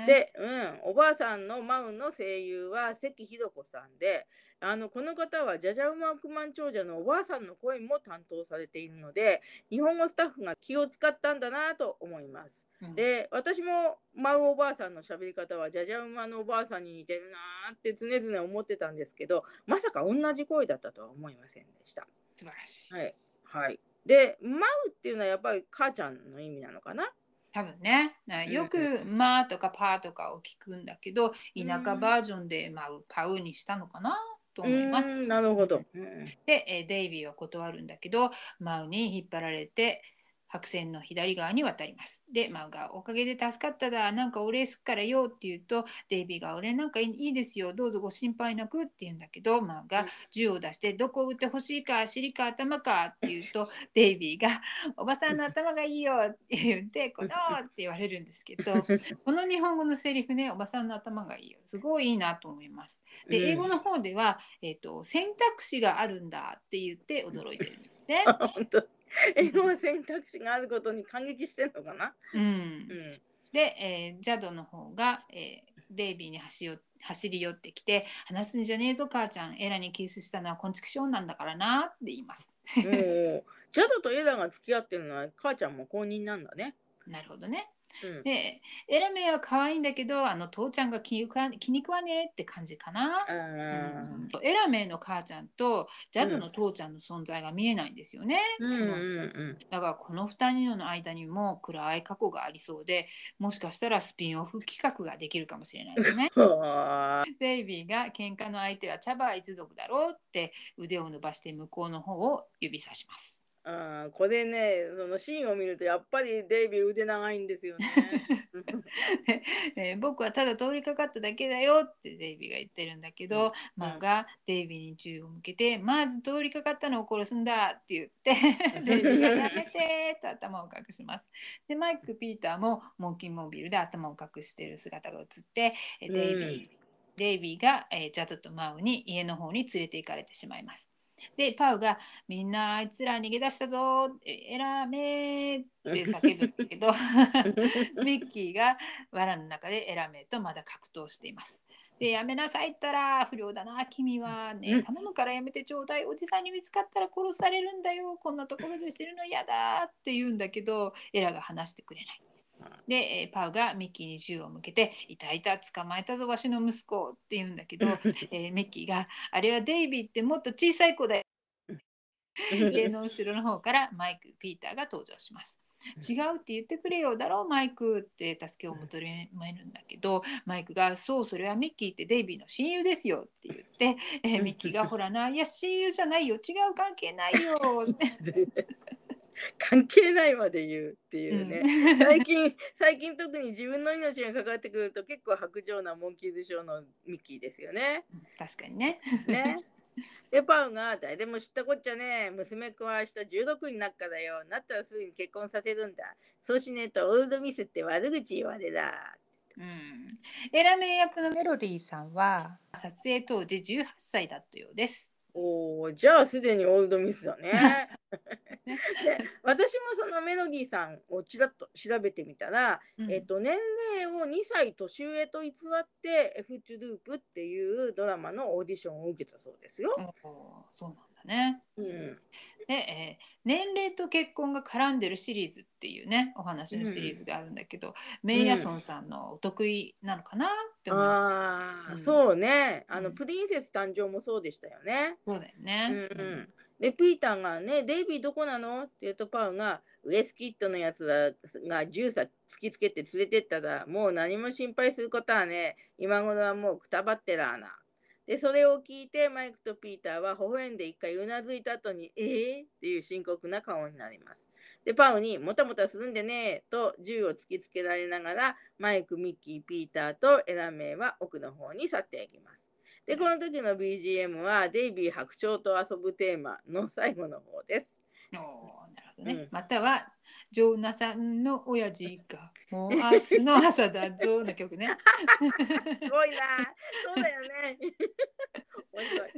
で、うん、おばあさんのマウの声優は関ひろ子さんであのこの方はジャジャウマ億万長者のおばあさんの声も担当されているので日本語スタッフが気を使ったんだなと思います。うんで私もマウおばあさんの喋り方はじゃじゃ馬のおばあさんに似てるなーって常々思ってたんですけどまさか同じ声だったとは思いませんでした。素晴らしい。はい、はい、でマウっていうのはやっぱり母ちゃんの意味なのかな？多分ね。なよく「まあ」とか「パー」とかを聞くんだけど田舎バージョンで「まあ、パウ」にしたのかなと思います。うん。なるほど。うん。で、えーデイビーは断るんだけどマウに引っ張られて白線の左側に渡ります。でマウが「おかげで助かっただなんかお礼すっからよ」って言うとデイビーが「俺なんかいいですよどうぞご心配なく」って言うんだけどマウが銃を出して「どこ撃ってほしいか尻か頭か」って言うと [LAUGHS] デイビーが「おばさんの頭がいいよ」って言って「この」って言われるんですけど [LAUGHS] この日本語のセリフね「おばさんの頭がいいよ」すごいいいなと思います。でうん英語の方では、えー、と選択肢があるんだって言って驚いてるんですね。[LAUGHS] [LAUGHS] 英語は選択肢があることに感激してんのかな？うんうんで、えージャドの方が、えーデイビーに走よ走り寄ってきて「話すんじゃねえぞ母ちゃんエラにキスしたのはこんちくしょうなんだからな」って言います。ジャドとエラが付き合ってるのは母ちゃんも公認なんだね。[LAUGHS] なるほどね。うんでエラメは可愛いんだけどあの父ちゃんが気に食わ気に食わねえって感じかな。あうんエラメの母ちゃんとジャドの父ちゃんの存在が見えないんですよね。ーうんうんだからこの2人の間にも暗い過去がありそうでもしかしたらスピンオフ企画ができるかもしれないですね。[LAUGHS] デイビーが喧嘩の相手はチャバー一族だろうって腕を伸ばして向こうの方を指さします。これねそのシーンを見るとやっぱりデイビー腕長いんですよね。え [LAUGHS] ー僕はただ通りかかっただけだよってデイビーが言ってるんだけど、マーがデイビーに銃を向けてまず通りかかったのを殺すんだって言ってデイビーがやめてと頭を隠します。でマイク・ピーターもモンキーモービルで頭を隠している姿が映ってえーデイビー、デイビーが、えージャドとマウに家の方に連れて行かれてしまいます。でパウが「みんなあいつら逃げ出したぞえらめー」って [LAUGHS] 叫ぶんだけど [LAUGHS] ミッキーが藁の中でエラメとまだ格闘しています。でやめなさいったら不良だな君はうんね頼むからやめてちょうだいおじさんに見つかったら殺されるんだよこんなところで死ぬの嫌だって言うんだけどエラが話してくれない。で、えーパウがミッキーに銃を向けて「いたいた捕まえたぞわしの息子」って言うんだけど、[LAUGHS] えーミッキーが「あれはデイビーってもっと小さい子だよ」家の後ろの方からマイク・ピーターが登場します。違うって言ってくれよだろうマイクって助けを求めるんだけどマイクが「そうそれはミッキーってデイビーの親友ですよ」って言って、えーミッキーが「ほらないや親友じゃないよ違う関係ないよ」って、[LAUGHS] 関係ないまで言うっていうね。うん最近 [LAUGHS] 最近特に自分の命がかかってくると結構白状なモンキーズショーのミッキーですよね。確かにね。ね。[LAUGHS] でパウが誰でも知ったこっちゃね娘っ子は明日16になっからよなったらすぐに結婚させるんだそうしねえとオールドミスって悪口言われだうん、エラメイ役のメロディーさんは撮影当時18歳だったようです。おおじゃあすでにオールドミスだね。[LAUGHS] [LAUGHS] で私もそのメロディーさんをちらっと調べてみたら、うん。えっと、年齢を2歳年上と偽って「F トゥループ」っていうドラマのオーディションを受けたそうですよ。そうなんだね。うん、で、えー年齢と結婚が絡んでるシリーズっていうねお話のシリーズがあるんだけど、メイヤソンさんのお得意なのかなって思う。ああ、うんそうねあの、うんプリンセス誕生もそうでしたよね。そうだようんね。うん、でピーターがね「デイビーどこなの?」って言うとパウが「ウエスキッドのやつらが銃さ突きつけて連れてったらもう何も心配することはね今頃はもうくたばってらーな」でそれを聞いてマイクとピーターは微笑んで一回うなずいた後に「えー?」っていう深刻な顔になります。でパウに「もたもたするんでね」と銃を突きつけられながらマイクミッキーピーターとエラメイは奥の方に去っていきます。でこの時の BGM はデイビー白鳥と遊ぶテーマの最後の方です。おーなるほどね。うんまたはジョーナさんの親父がもう明日の朝だぞの曲ね。すごいな。そうだよね。面白い。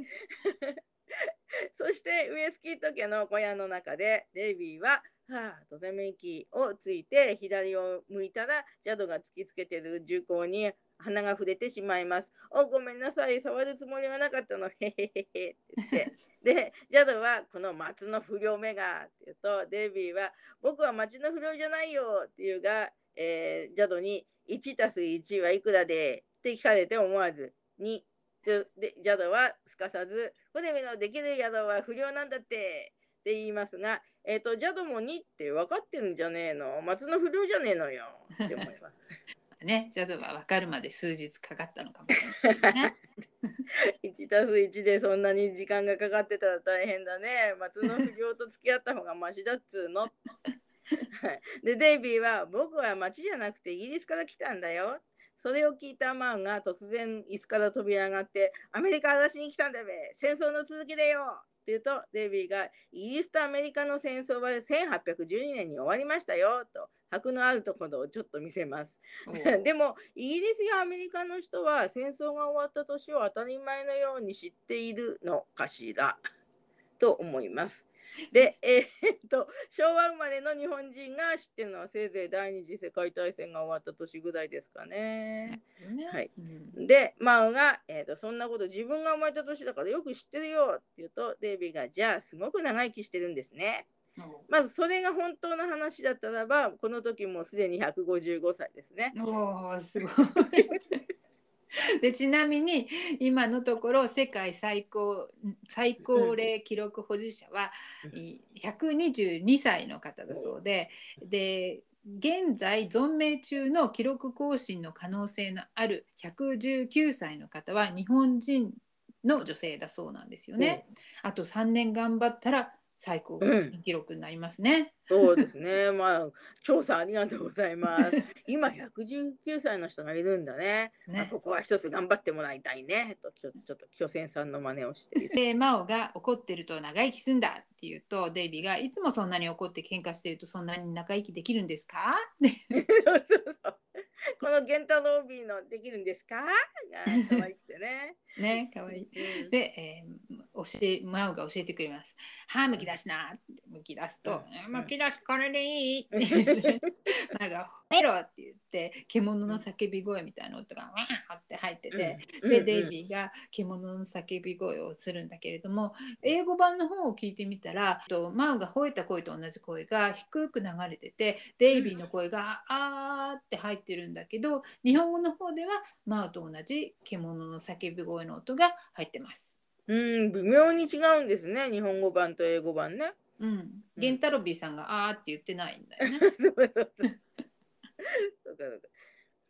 [LAUGHS] そしてウエスキッド家の小屋の中でデイビーは、はあ、とても息をついて左を向いたらジャドが突きつけてる銃口に鼻が触れてしまいます。おごめんなさい、触るつもりはなかったの。へへへへって言って。[LAUGHS] で、ジャドはこの松の不良めがって言うと、デイビーは僕は町の不良じゃないよっていうが、えージャドに1たす1はいくらで？って聞かれて思わず2ででジャドはすかさず「これ見のできる宿は不良なんだって」って言いますが、えっ、と、ジャドも2って分かってんじゃねえの。松の不良じゃねえのよ。って思います。[LAUGHS] ね、ジャドは分かるまで数日かかったのかもしれないね。1たす1でそんなに時間がかかってたら大変だね。松の不良と付き合った方がマシだっつうの。で、デイビーは僕は町じゃなくてイギリスから来たんだよ。それを聞いたマンが突然椅子から飛び上がってアメリカ嵐に来たんだべ戦争の続きだよって言うとデイビーがイギリスとアメリカの戦争は1812年に終わりましたよと箔のあるところをちょっと見せます。[LAUGHS] でもイギリスやアメリカの人は戦争が終わった年を当たり前のように知っているのかしらと思います。[LAUGHS] で、えーっと昭和生まれの日本人が知ってるのはせいぜい第二次世界大戦が終わった年ぐらいですかね。ねはいうんでマウが、えーっと「そんなこと自分が生まれた年だからよく知ってるよ」って言うとデイビーが「じゃあすごく長生きしてるんですね」まずそれが本当の話だったらばこの時もうすでに155歳ですね。おーすごい。[LAUGHS] [LAUGHS] でちなみに今のところ世界最高最高齢記録保持者はうん。い122歳の方だそうでで現在存命中の記録更新の可能性のある119歳の方は日本人の女性だそうなんですよね。あと3年頑張ったら最高新記録になりますね。そうですね。[LAUGHS] まあ、調査ありがとうございます。[LAUGHS] 今、119歳の人がいるんだね。まあねここは一つ頑張ってもらいたいね。と、ちょちょっと巨泉さんの真似をしている。でマオが怒ってると長生きすんだって言うとデイビーがいつもそんなに怒って喧嘩してるとそんなに長生きできるんですか？って [LAUGHS] [LAUGHS] このゲンタロービーのできるんですか？が可愛くてね。ねかわいい。うんで、えー教えマオが教えてくれます。歯むき出しなってむき出すと、うんむき出しこれでいいってマオが「[LAUGHS] ほめろ!」って言って獣の叫び声みたいな音がわーって入ってて、で、デイー。ビーが獣の叫び声をするんだけれども英語版の方を聞いてみたらとマウが吠えた声と同じ声が低く流れててデイビーの声が「あー」って入ってるんだけど日本語の方ではマウと同じ獣の叫び声の音が入ってます。うん、微妙に違うんですね。日本語版と英語版ね。うん、ゲンタロビーさんが「あー」って言ってないんだよね。[LAUGHS]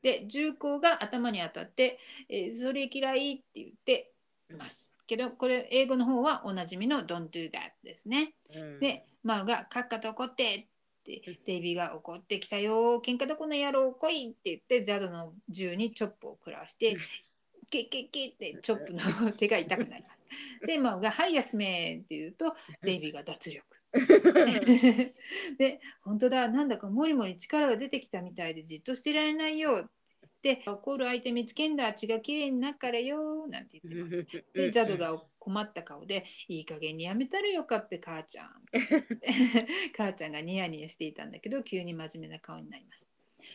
で銃口が頭に当たって「えーそれ嫌い」って言ってます。けどこれ英語の方はおなじみの「Don't do that」ですね。うんで、マウが「カッカと怒って」ってデイビーが怒ってきたよ喧嘩どこの野郎来いって言ってジャドの銃にチョップを食らわしてケッケッケッってチョップの手が痛くなります。でマウが「はい休め」って言うとデイビーが脱力。[LAUGHS] で本当だなんだかもりもり力が出てきたみたいでじっとしてられないよって言って怒る相手見つけんだ血がきれいになっからよなんて言ってます。でジャドが困った顔で「いい加減にやめたらよかっぺ母ちゃん」[LAUGHS] 母ちゃんがニヤニヤしていたんだけど急に真面目な顔になります。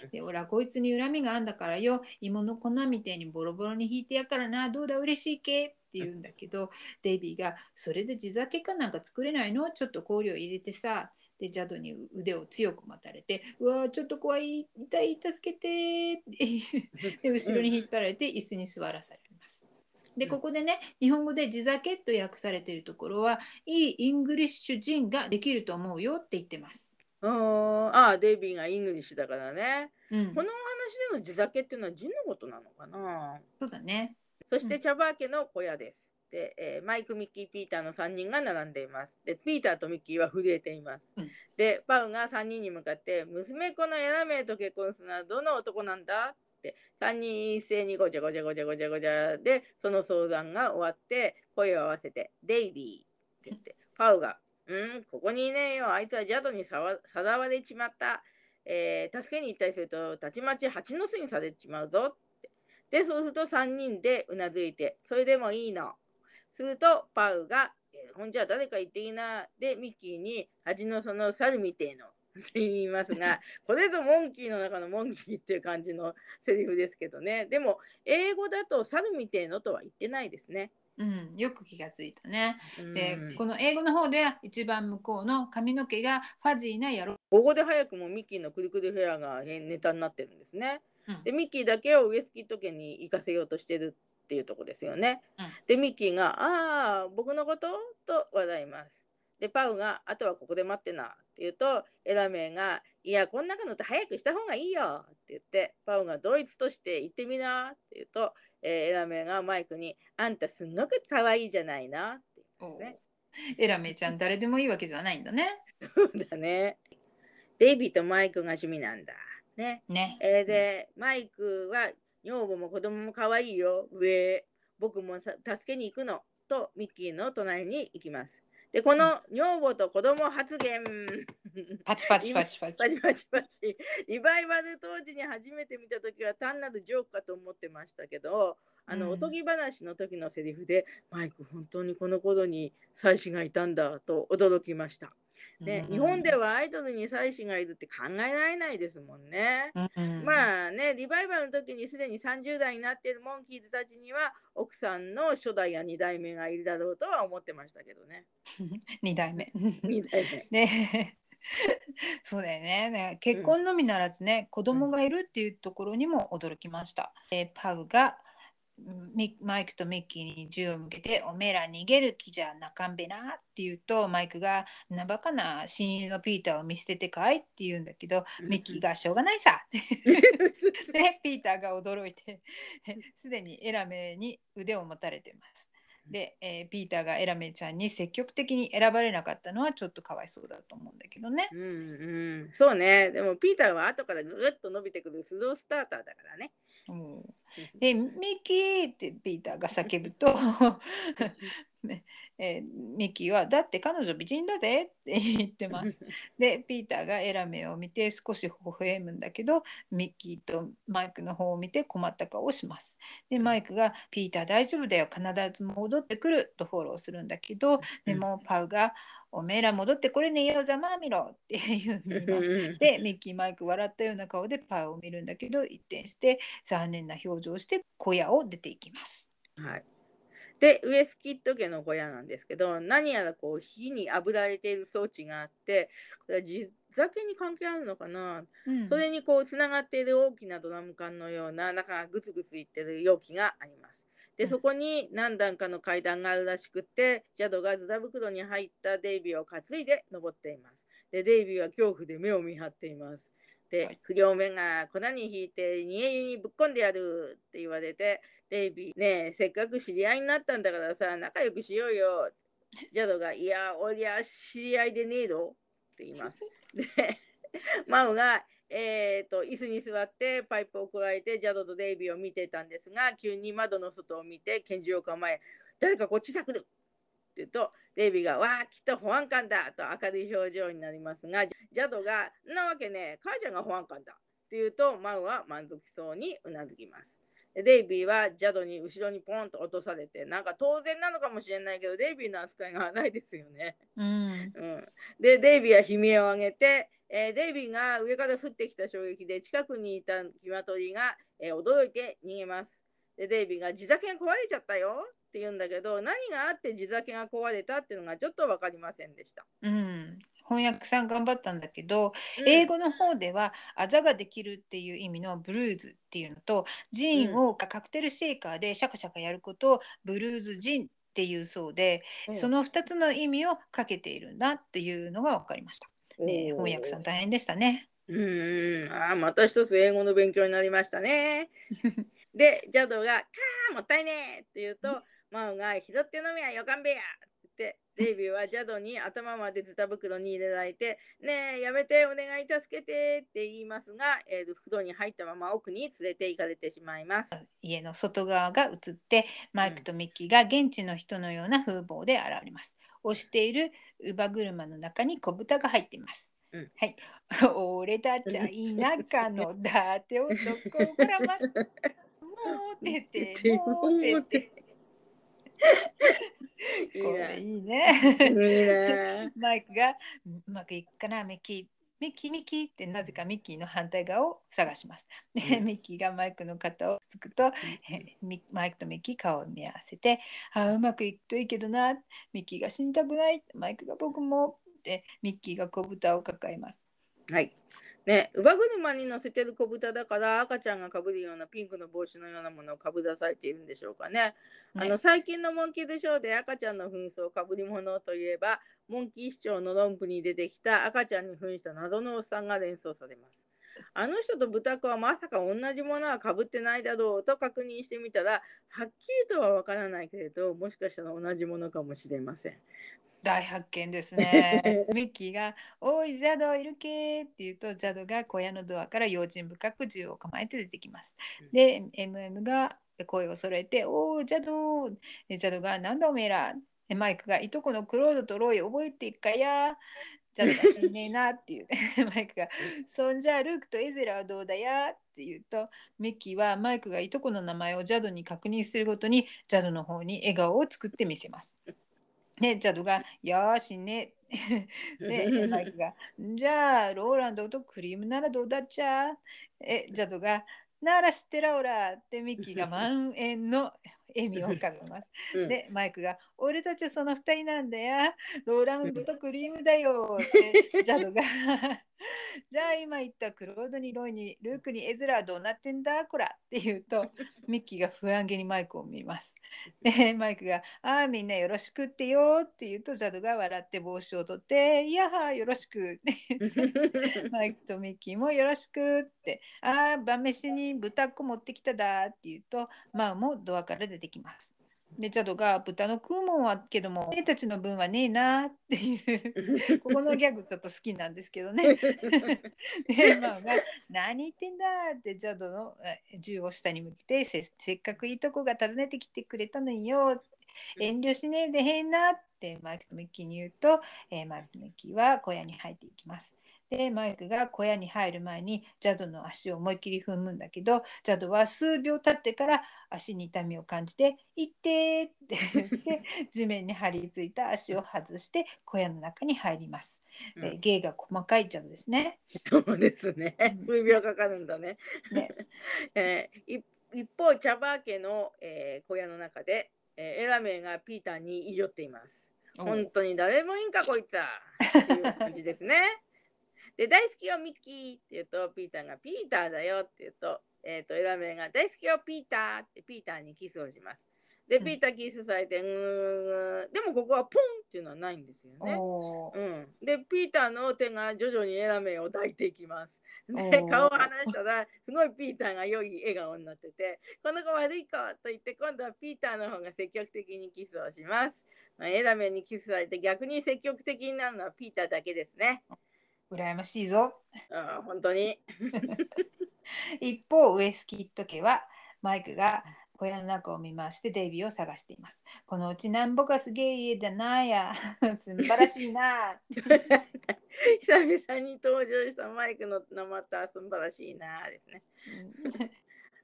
で俺はこいつに恨みがあんだからよ芋の粉みてえにボロボロに引いてやからな。どうだ嬉しいけ？って言うんだけど [LAUGHS] デイビーが「それで地酒かなんか作れないの？ちょっと香料入れてさ」でジャドに腕を強く持たれて「うわーちょっと怖い。痛い。助けて」ってで後ろに引っ張られて椅子に座らされます。でここでね日本語で地酒と訳されているところはいい English ジンができると思うよって言ってます。あーあー、デイビーが English だからね。うんこのお話での地酒っていうのはジンのことなのかな？そうだね。そして茶葉家の小屋です。で、えーマイク、ミッキー、ピーターの3人が並んでいます。で、ピーターとミッキーは震えています。うんで、パウが3人に向かって、娘っ子のエラメイと結婚するのはどの男なんだ？って、3人一斉にごちゃごちゃごちゃごちゃごちゃで、その相談が終わって、声を合わせて、デイビーって言って、パウが、うん、ここにいねえよ。あいつはジャドにさわさらわれちまった。えー助けに行ったりすると、たちまち蜂の巣にされちまうぞ。で、そうすると3人でうなずいて、それでもいいの。すると、パウが、えほんじゃ誰か言っていいな。で、ミッキーに、恥のその猿みてえの。って言いますが、[LAUGHS] これぞモンキーの中のモンキーっていう感じのセリフですけどね。でも、英語だと猿みてえのとは言ってないですね。うん、よく気がついたね。でうんこの英語の方では一番向こうの髪の毛がファジーな野郎。ここで早くもミッキーのくるくるヘアがねネタになってるんですね。うんでミッキーだけをウエスキット家に行かせようとしてるっていうとこですよね。うんでミッキーが「ああ僕のこと?」と笑います。でパウが「あとはここで待ってな」って言うとエラメが「いやこん中のって早くした方がいいよ」って言ってパウがドイツとして行ってみなって言うと、えー、エラメがマイクに「あんたすんごく可愛いじゃないな」って言うんですね。エラメちゃん誰でもいいわけじゃないんだね。そうだね。デイビーとマイクが趣味なんだ。ね。ね。えー、で、マイクは女房も子供も可愛いよ。上。僕も助けに行くの。とミッキーの隣に行きます。で、この女房と子供発言。パチパチパチパチ。パチパチパチ。リバイバル当時に初めて見た時は単なるジョークかと思ってましたけど、あの、うん、おとぎ話の時のセリフで、マイク本当にこの頃に妻子がいたんだと驚きました。ね、日本ではアイドルに妻子がいるって考えられないですもんね。うん、まあね、リバイバルの時にすでに30代になっているモンキーズたちには奥さんの初代や2代目がいるだろうとは思ってましたけどね。[LAUGHS] 2代目。2代目。[LAUGHS] ね [LAUGHS] そうだよねね結婚のみならずね、うん、子供がいるっていうところにも驚きました。えー、パウがマイクとミッキーに銃を向けて「おめえら逃げる気じゃなかんべな」って言うとマイクが「なばかな親友のピーターを見捨ててかい?」って言うんだけどミッキーが「しょうがないさ」[LAUGHS] でピーターが驚いてすでにエラメに腕を持たれてます。で、えー、ピーターがエラメちゃんに積極的に選ばれなかったのはちょっとかわいそうだと思うんだけどね。うんうん、そうねでもピーターは後からぐっと伸びてくるスロースターターだからね。うん、で「ミッキー!」ってピーターが叫ぶと [LAUGHS] えー、ミッキーは「だって彼女美人だぜ」って言ってます。でピーターがエラメを見て少し微笑むんだけどミッキーとマイクの方を見て困った顔をします。でマイクが「ピーター大丈夫だよ必ず戻ってくる」とフォローするんだけどでもパウが「おめえら戻ってこれねえよざまあみろっていう言います。でミッキーマイク笑ったような顔でパウを見るんだけど一転して残念な表情をして小屋を出ていきます。はいでウエスキッド家の小屋なんですけど何やらこう火に炙られている装置があってこれは地酒に関係あるのかな、うん、それにこうつながっている大きなドラム缶のような中がグツグツいってる容器があります。でそこに何段かの階段があるらしくってジャドがズタ袋に入ったデイビーを担いで登っています。でデイビーは恐怖で目を見張っています。で、はい、不良面が粉に引いて煮え湯にぶっこんでやるって言われてデイビーねせっかく知り合いになったんだからさ仲良くしようよジャドがいやおりゃ知り合いでねえぞって言います。[LAUGHS] でマウがえーと、椅子に座ってパイプをくわえてジャドとデイビーを見てたんですが急に窓の外を見て拳銃を構え誰かこっちさくるって言うとデイビーが「わあきっと保安官だ!」と明るい表情になりますがジャドが「なわけね母ちゃんが保安官だ!」って言うとマウは満足そうにうなずきます。デイビーはジャドに後ろにポンと落とされてなんか当然なのかもしれないけどデイビーの扱いが荒いですよね。うん、うん、でデイビーは悲鳴を上げてえー、デイビーが上から降ってきた衝撃で近くにいた鶏が、えー、驚いて逃げます。でデイビーが地酒が壊れちゃったよって言うんだけど何があって地酒が壊れたっていうのがちょっと分かりませんでした。うん、翻訳さん頑張ったんだけど、うん、英語の方ではあざができるっていう意味のブルーズっていうのとジーンをカクテルシェイカーでシャカシャカやることをブルーズジンっていうそうで、うん、その2つの意味をかけているんだっていうのが分かりました。ね、翻訳さん大変でしたね。うんあまた一つ英語の勉強になりましたね。[LAUGHS] でジャドが「カーもったいね!」って言うとマウが「拾って飲みやよかんべや!」ってデイビーはジャドに頭までズタ袋に入れられて「ねえやめてお願い助けて」って言いますが、えー、風呂に入ったまま奥に連れて行かれてしまいます。家の外側が映ってマイクとミッキーが現地の人のような風貌で現れます。押している乳母車の中に小豚が入っています。うん、はい。俺たちは田舎の [LAUGHS] だって男からま、もうてて、[LAUGHS] もうてて。[LAUGHS] いいね。いいね。マイクがうまくいくかな、ミッキー。ミッキー、ミッキーってなぜかミッキーの反対側を探します。で、ミッキーがマイクの肩をつくと、マイクとミッキー顔を見合わせて、あうまくいくといいけどな、ミッキーが死にたくない、マイクが僕もってミッキーが小豚を抱えます。はい。ね、乳母車に乗せてる子豚だから赤ちゃんがかぶるようなピンクの帽子のようなものをかぶらされているんでしょうかね。あの最近のモンキーズショーで赤ちゃんの紛争かぶり物といえばモンキー市長の論布に出てきた赤ちゃんに扮した謎のおっさんが連想されます。あの人と豚子はまさか同じものはかぶってないだろうと確認してみたらはっきりとはわからないけれどもしかしたら同じものかもしれません。大発見ですね。[LAUGHS] ミッキーが「おいジャドいるけ?」って言うとジャドが小屋のドアから用心深く銃を構えて出てきます。で MM が声を揃えて「おおジャド!」ジャドが「なんだおめえら?」マイクが「いとこのクロードとロイ覚えていっかや?」ジャドが死ねえなっていう [LAUGHS] マイクが「そんじゃルークとエゼラはどうだや?」って言うとミッキーはマイクがいとこの名前をジャドに確認するごとにジャドの方に笑顔を作ってみせます。ね、ジャドが、よーしね。で、[LAUGHS] マイクが、じゃあ、ローランドとクリームならどうだっちゃ？え、ジャドが、なら知ってらおらってミッキーが満円の笑みを浮かべます。うん、で、マイクが、俺たちその2人なんだよ。ローランドとクリームだよって [LAUGHS] ジャドがじゃあ今言ったクロードにロイにルークにエズラはどうなってんだこらって言うとミッキーが不安げにマイクを見ます。で [LAUGHS] マイクが「ああみんなよろしくってよ」って言うとジャドが笑って帽子を取って「いやはよろしく」ってマイクとミッキーもよろしくって「ああ晩飯に豚っ子持ってきただ」って言うとマウもドアから出てきます。でチャドが豚の食うもんはけども姉たちの分はねえなっていう [LAUGHS] ここのギャグちょっと好きなんですけどね。[LAUGHS] でマウが「何言ってんだ」ってチャドの銃を下に向けてせせっかくいいとこが訪ねてきてくれたのによ遠慮しねえでへんなってマイクとミッキーに言うと、えー、マイクとミッキーは小屋に入っていきます。でマイクが小屋に入る前にジャドの足を思いっきり踏むんだけどジャドは数秒経ってから足に痛みを感じて「行って」って言って地面に張り付いた足を外して小屋の中に入ります。うん、え芸が細かいジャドですね。そうですね。数秒かかるんだね。ね [LAUGHS] えー、一方チャバー家の、えー、小屋の中で、えー、エラメイがピーターに言い寄っています。本当に誰もいいんかこいつはっていう感じですね。で、大好きよ、ミッキーって言うと、ピーターが、ピーターだよって言うと、えっ、ー、と、エラメが、大好きよ、ピーターってピーターにキスをします。で、ピーターキスされて、うん、でもここはポンっていうのはないんですよね。うん、で、ピーターの手が徐々にエラメを抱いていきます。で、顔を離したら、すごいピーターが良い笑顔になってて、この子悪い子と言って、今度はピーターの方が積極的にキスをします。エラメにキスされて逆に積極的になるのはピーターだけですね。羨ましいぞ。ああ、本当に。一方、ウエスキット家はマイクが小屋の中を見回してデイビーを探しています。このうちなんぼかすげえ家だなや。[LAUGHS] 素晴らしいな。久々に登場したマイクの名また素晴らしいなですね。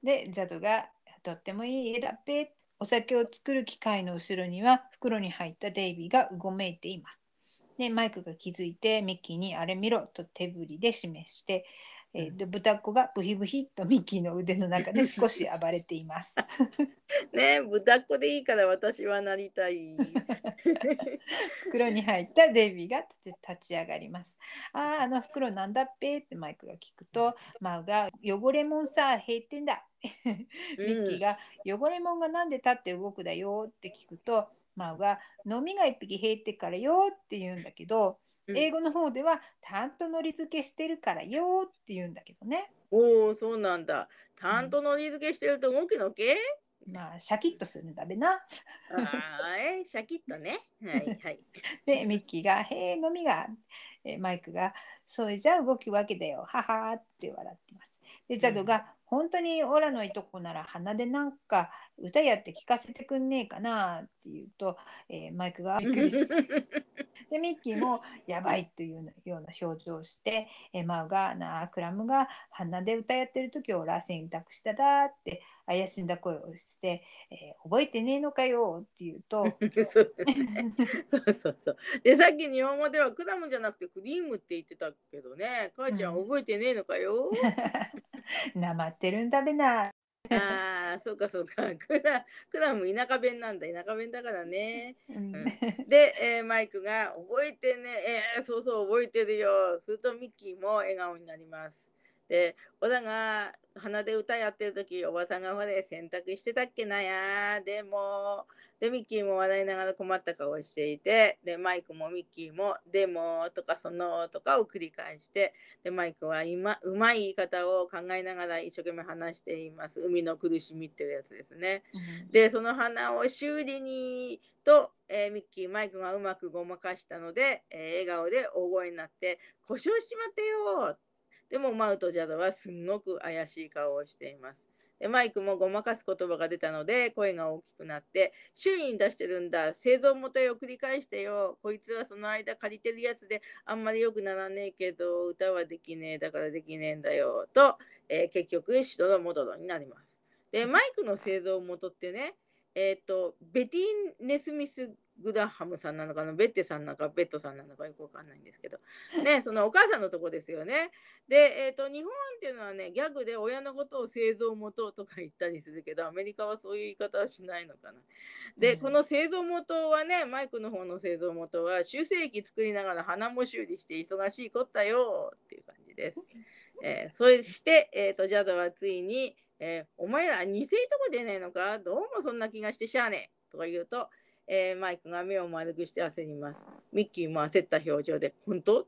で、ジャドがとってもいい家だっぺ。お酒を作る機械の後ろには袋に入ったデイビーがうごめいています。でマイクが気づいてミッキーに「あれ見ろ」と手振りで示して、えー、で豚っ子がブヒブヒとミッキーの腕の中で [LAUGHS] 少し暴れています。ね豚っ子でいいから私はなりたい。[LAUGHS] 袋に入ったデイビーが立ち上がります。ああ、あの袋なんだっぺってマイクが聞くと、マウが汚れもんさ、閉店だ。[LAUGHS] ミッキーが汚れもんがなんで立って動くだよって聞くと、マウが飲みが1匹減ってからよって言うんだけど、うん、英語の方では担当のり付けしてるからよって言うんだけどね。おおそうなんだ。担当のり付けしてると動くのけ、うん、まあシャキッとするんだべな。ああえシャキッとね。はいはい。[LAUGHS] でミッキーが「へえ飲みが」えマイクが「それじゃあ動くわけだよはは」って笑ってます。でジャドが本当にオラのいとこなら鼻でなんか歌やって聞かせてくんねえかなって言うと、えー、マイクがびっくりし。[LAUGHS] でミッキーもやばいというような表情をして、えー、マウがなクラムが鼻で歌やってる時をラ選択しただって怪しんだ声をして、えー、覚えてねえのかよって言うと。[LAUGHS] そうそうそう。でさっき日本語ではクラムじゃなくてクリームって言ってたけどね。母ちゃん。覚えてねえのかよ [LAUGHS] [LAUGHS] なまってるんだべな [LAUGHS] ああ、そうかそうか。クラクラム田舎弁なんだ。田舎弁だからね。うん [LAUGHS] で、えーマイクが覚えてね、えーそうそう覚えてるよ。するとミッキーも笑顔になります。で、小田が鼻で歌やってる時、おばさんがほれ洗濯してたっけなや。でも、で、ミッキーも笑いながら困った顔をしていて、で、マイクもミッキーも、でもとかそのとかを繰り返して、で、マイクは今うまい言い方を考えながら一生懸命話しています。海の苦しみっていうやつですね。でその花を修理にと、えーミッキーマイクがうまくごまかしたので、えー笑顔で大声になって「故障しちまってよ!」でもマウとジャドはすんごく怪しい顔をしています。でマイクもごまかす言葉が出たので声が大きくなって「周囲に出してるんだ製造元へ送り返してよこいつはその間借りてるやつであんまり良くならねえけど歌はできねえだからできねえんだよ」と、えー結局しどろもどろになります。でマイクの製造元ってねえっ、とベティン・ネスミス・グラハムさんなのかなベッテさんなのかベッドさんなのかよくわかんないんですけどね [LAUGHS] そのお母さんのとこですよね。で、えー、と日本っていうのはねギャグで親のことを製造元とか言ったりするけどアメリカはそういう言い方はしないのかな。で、うんこの製造元はねマイクの方の製造元は修正液作りながら鼻も修理して忙しいこったよっていう感じです。えーそして、えー、とジャドはついに、えーお前ら偽いとこ出ねえのか？どうもそんな気がしてしゃあねえ」とか言うと、えーマイクが目を丸くして焦ります。ミッキーも焦った表情で「本当?」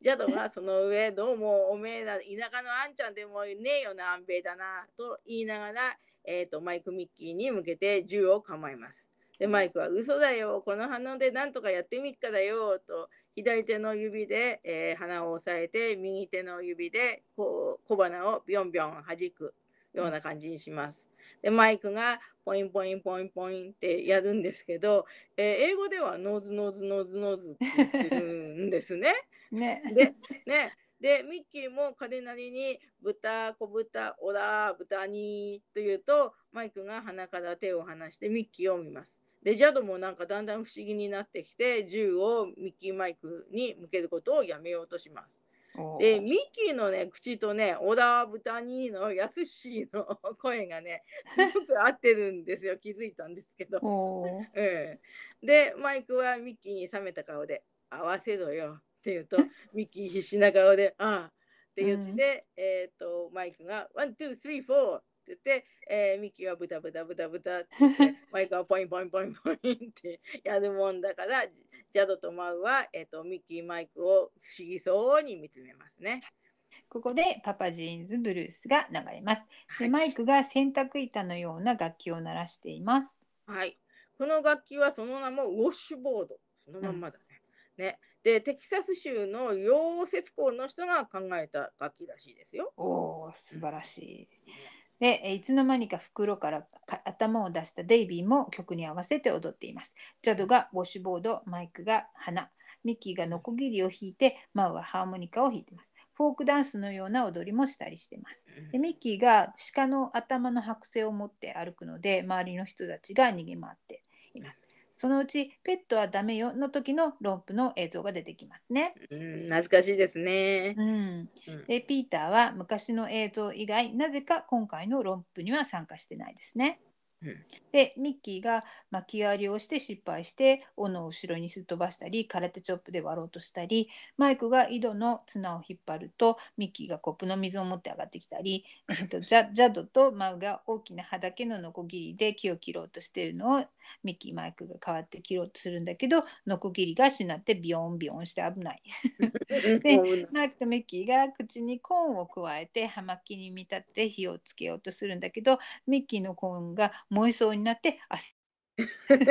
ジャドがその上どうもおめえら田舎のあんちゃんでもねえよな安米だなと言いながら、えー、とマイク・ミッキーに向けて銃を構えます。でマイクは「嘘だよこの鼻でなんとかやってみっからよ」と左手の指で、えー鼻を押さえて右手の指でこう小鼻をビョンビョン弾くような感じにします。でマイクがポインポインポインポインってやるんですけど、えー英語では nose nose nose nose って言ってるんですね。[LAUGHS] ね。[LAUGHS] で、ね、で、ミッキーも彼なりに豚、小豚、オラ、豚にと言うと、マイクが鼻から手を離してミッキーを見ます。で、ジャドもなんかだんだん不思議になってきて、銃をミッキーマイクに向けることをやめようとします。で、ミッキーのね、口とね、オラ、豚にのやすしの [LAUGHS] 声がね、すごく合ってるんですよ。気づいたんですけど。おーええでマイクはミッキーに冷めた顔で「合わせろよ」って言うと [LAUGHS] ミッキー必死な顔で「ああ」って言って、えっ、とマイクが「 one two three four」ってて、えーミッキーはブタブタブタブタって言って [LAUGHS] マイクはポインポインポインポインってやるもんだからジジャドとマウは、えー、とミッキーマイクを不思議そうに見つめますね。ここで Papa Gene's Blues が流れます。はいでマイクが洗濯板のような楽器を鳴らしています。はい。この楽器はその名もウォッシュボード。そのまんまだね。ね。で、テキサス州の溶接工の人が考えた楽器らしいですよ。おお、素晴らしい。で、えいつの間にか袋からか頭を出したデイビーも曲に合わせて踊っています。ジャドがウォッシュボード、マイクが花、ミッキーがノコギリを弾いて、マウはハーモニカを弾いています。フォークダンスのような踊りもしたりしています。でミッキーが鹿の頭の剥製を持って歩くので周りの人たちが逃げ回っています。そのうちペットはダメよの時のロンプの映像が出てきますね。うん、懐かしいですね。うん、うんでピーターは昔の映像以外なぜか今回のロンプには参加してないですね。うんでミッキーが巻き割りをして失敗して斧を後ろにすっ飛ばしたり空手チョップで割ろうとしたりマイクが井戸の綱を引っ張るとミッキーがコップの水を持って上がってきたり、えっと、ジャジャドとマウが大きな葉だけのノコギリで木を切ろうとしているのをミッキーマイクが代わって切ろうとするんだけどノコギリがしなってビヨンビヨンして危ない。でうんマークとミッキーが口にコーンを加えて葉巻に見立って火をつけようとするんだけどミッキーのコーンが燃えそうになってあ火事だ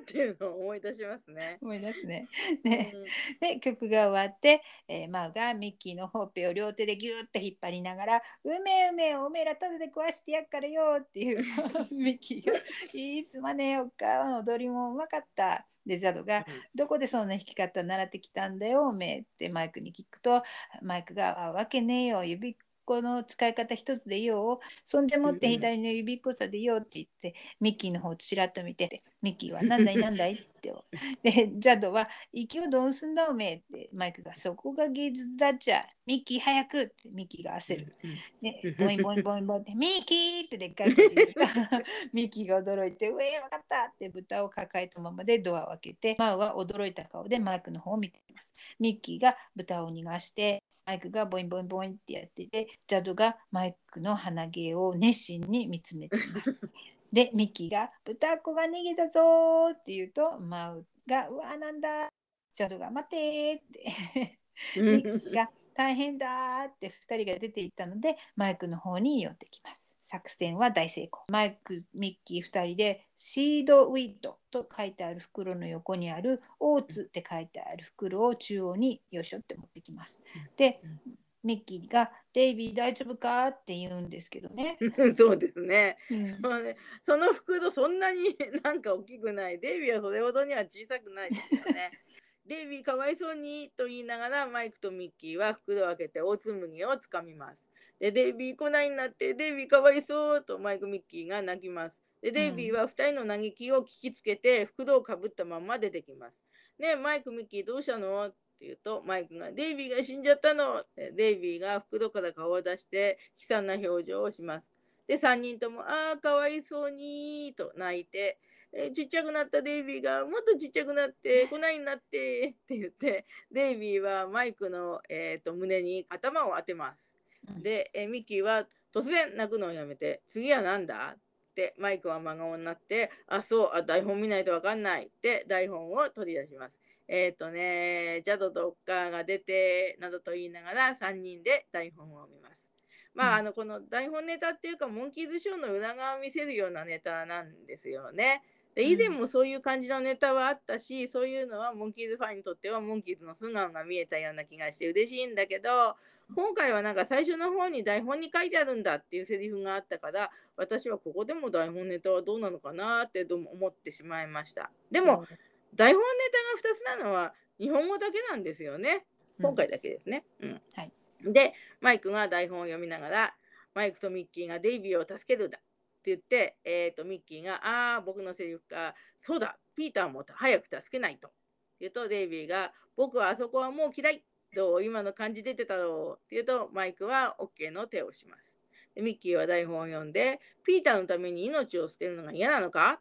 ーっていうのを思い出しますね。思い出すね。うんねで曲が終わって、えーマウがミッキーのほっぺを両手でギューッて引っ張りながら「うめえうめえおめえらただで食わしてやっからよ」って言うとミッキーが「いいすまねえおっか踊りもうまかった」でジャドが「どこでそんな弾き方習ってきたんだよおめえ」ってマイクに聞くとマイクが「あわけねえよ指この使い方一つでいいよそんでもって左の指っこさでいいよって言ってミッキーの方をちらっと見てミッキーは何だい何だいってでジャドは息をどうすんだおめえってマイクがそこが芸術だっちゃミッキー早くってミッキーが焦る。ね、ボインボインボインボインってミッキーってでっかい声でミッキーが驚いて「うえ分かった!」って豚を抱えたままでドアを開けてマウは驚いた顔でマイクの方を見ています。ミッキーが豚を逃がしてマイクがボインボインボインってやっててジャドがマイクの鼻毛を熱心に見つめています。[LAUGHS] でミッキーが「豚子が逃げたぞ!」って言うとマウが「うわなんだ!」ジャドが「待て!」ってミッキーが「大変だ!」って2人が出ていったのでマイクの方に寄ってきます。作戦は大成功。マイク、ミッキー2人でシードウィッドと書いてある袋の横にあるオーツって書いてある袋を中央によいしょって持ってきます。で、ミッキーが「デイビー大丈夫か?」って言うんですけどね。[LAUGHS] そうですね。うん、そねその袋そんなに [LAUGHS] なんか大きくない。デイビーはそれほどには小さくないですよね。[LAUGHS] デイビーかわいそうにと言いながらマイクとミッキーは袋を開けて大紬をつかみます。で、デイビー来ないんなって、デイビーかわいそうとマイク・ミッキーが泣きます。で、デイビーは2人の嘆きを聞きつけて、袋をかぶったまま出てきます。ねマイク・ミッキーどうしたのって言うと、マイクが、デイビーが死んじゃったのデイビーが袋から顔を出して、悲惨な表情をします。で、3人とも、ああ、かわいそうにと泣いて、えちっちゃくなったデイビーがもっとちっちゃくなって [LAUGHS] 来ないになってって言ってデイビーはマイクの、えーと胸に頭を当てます。で、えミッキーは突然泣くのをやめて、次は何だ？ってマイクは真顔になって、あ、そうあ、台本見ないとわかんないって台本を取り出します。えっ、ー、とね、ジャドとカーが出て、などと言いながら3人で台本を見ます。まあ、あの、この台本ネタっていうか、モンキーズショーの裏側を見せるようなネタなんですよね。で以前もそういう感じのネタはあったし、そういうのはモンキーズファンにとってはモンキーズの素顔が見えたような気がして嬉しいんだけど今回はなんか最初の方に台本に書いてあるんだっていうセリフがあったから私はここでも台本ネタはどうなのかなって思ってしまいました。でも、台本ネタが2つなのは日本語だけなんですよね。今回だけですね、うん、はい、でマイクが台本を読みながらマイクとミッキーがデイビーを助けるだ言って、えーと、ミッキーが「ああ僕のセリフか。そうだ。ピーターも早く助けないと」言うとデイビーが「僕はあそこはもう嫌い。どう今の感じ出てたろう」って言うとマイクは OK の手をします。でミッキーは台本を読んで「ピーターのために命を捨てるのが嫌なのか?」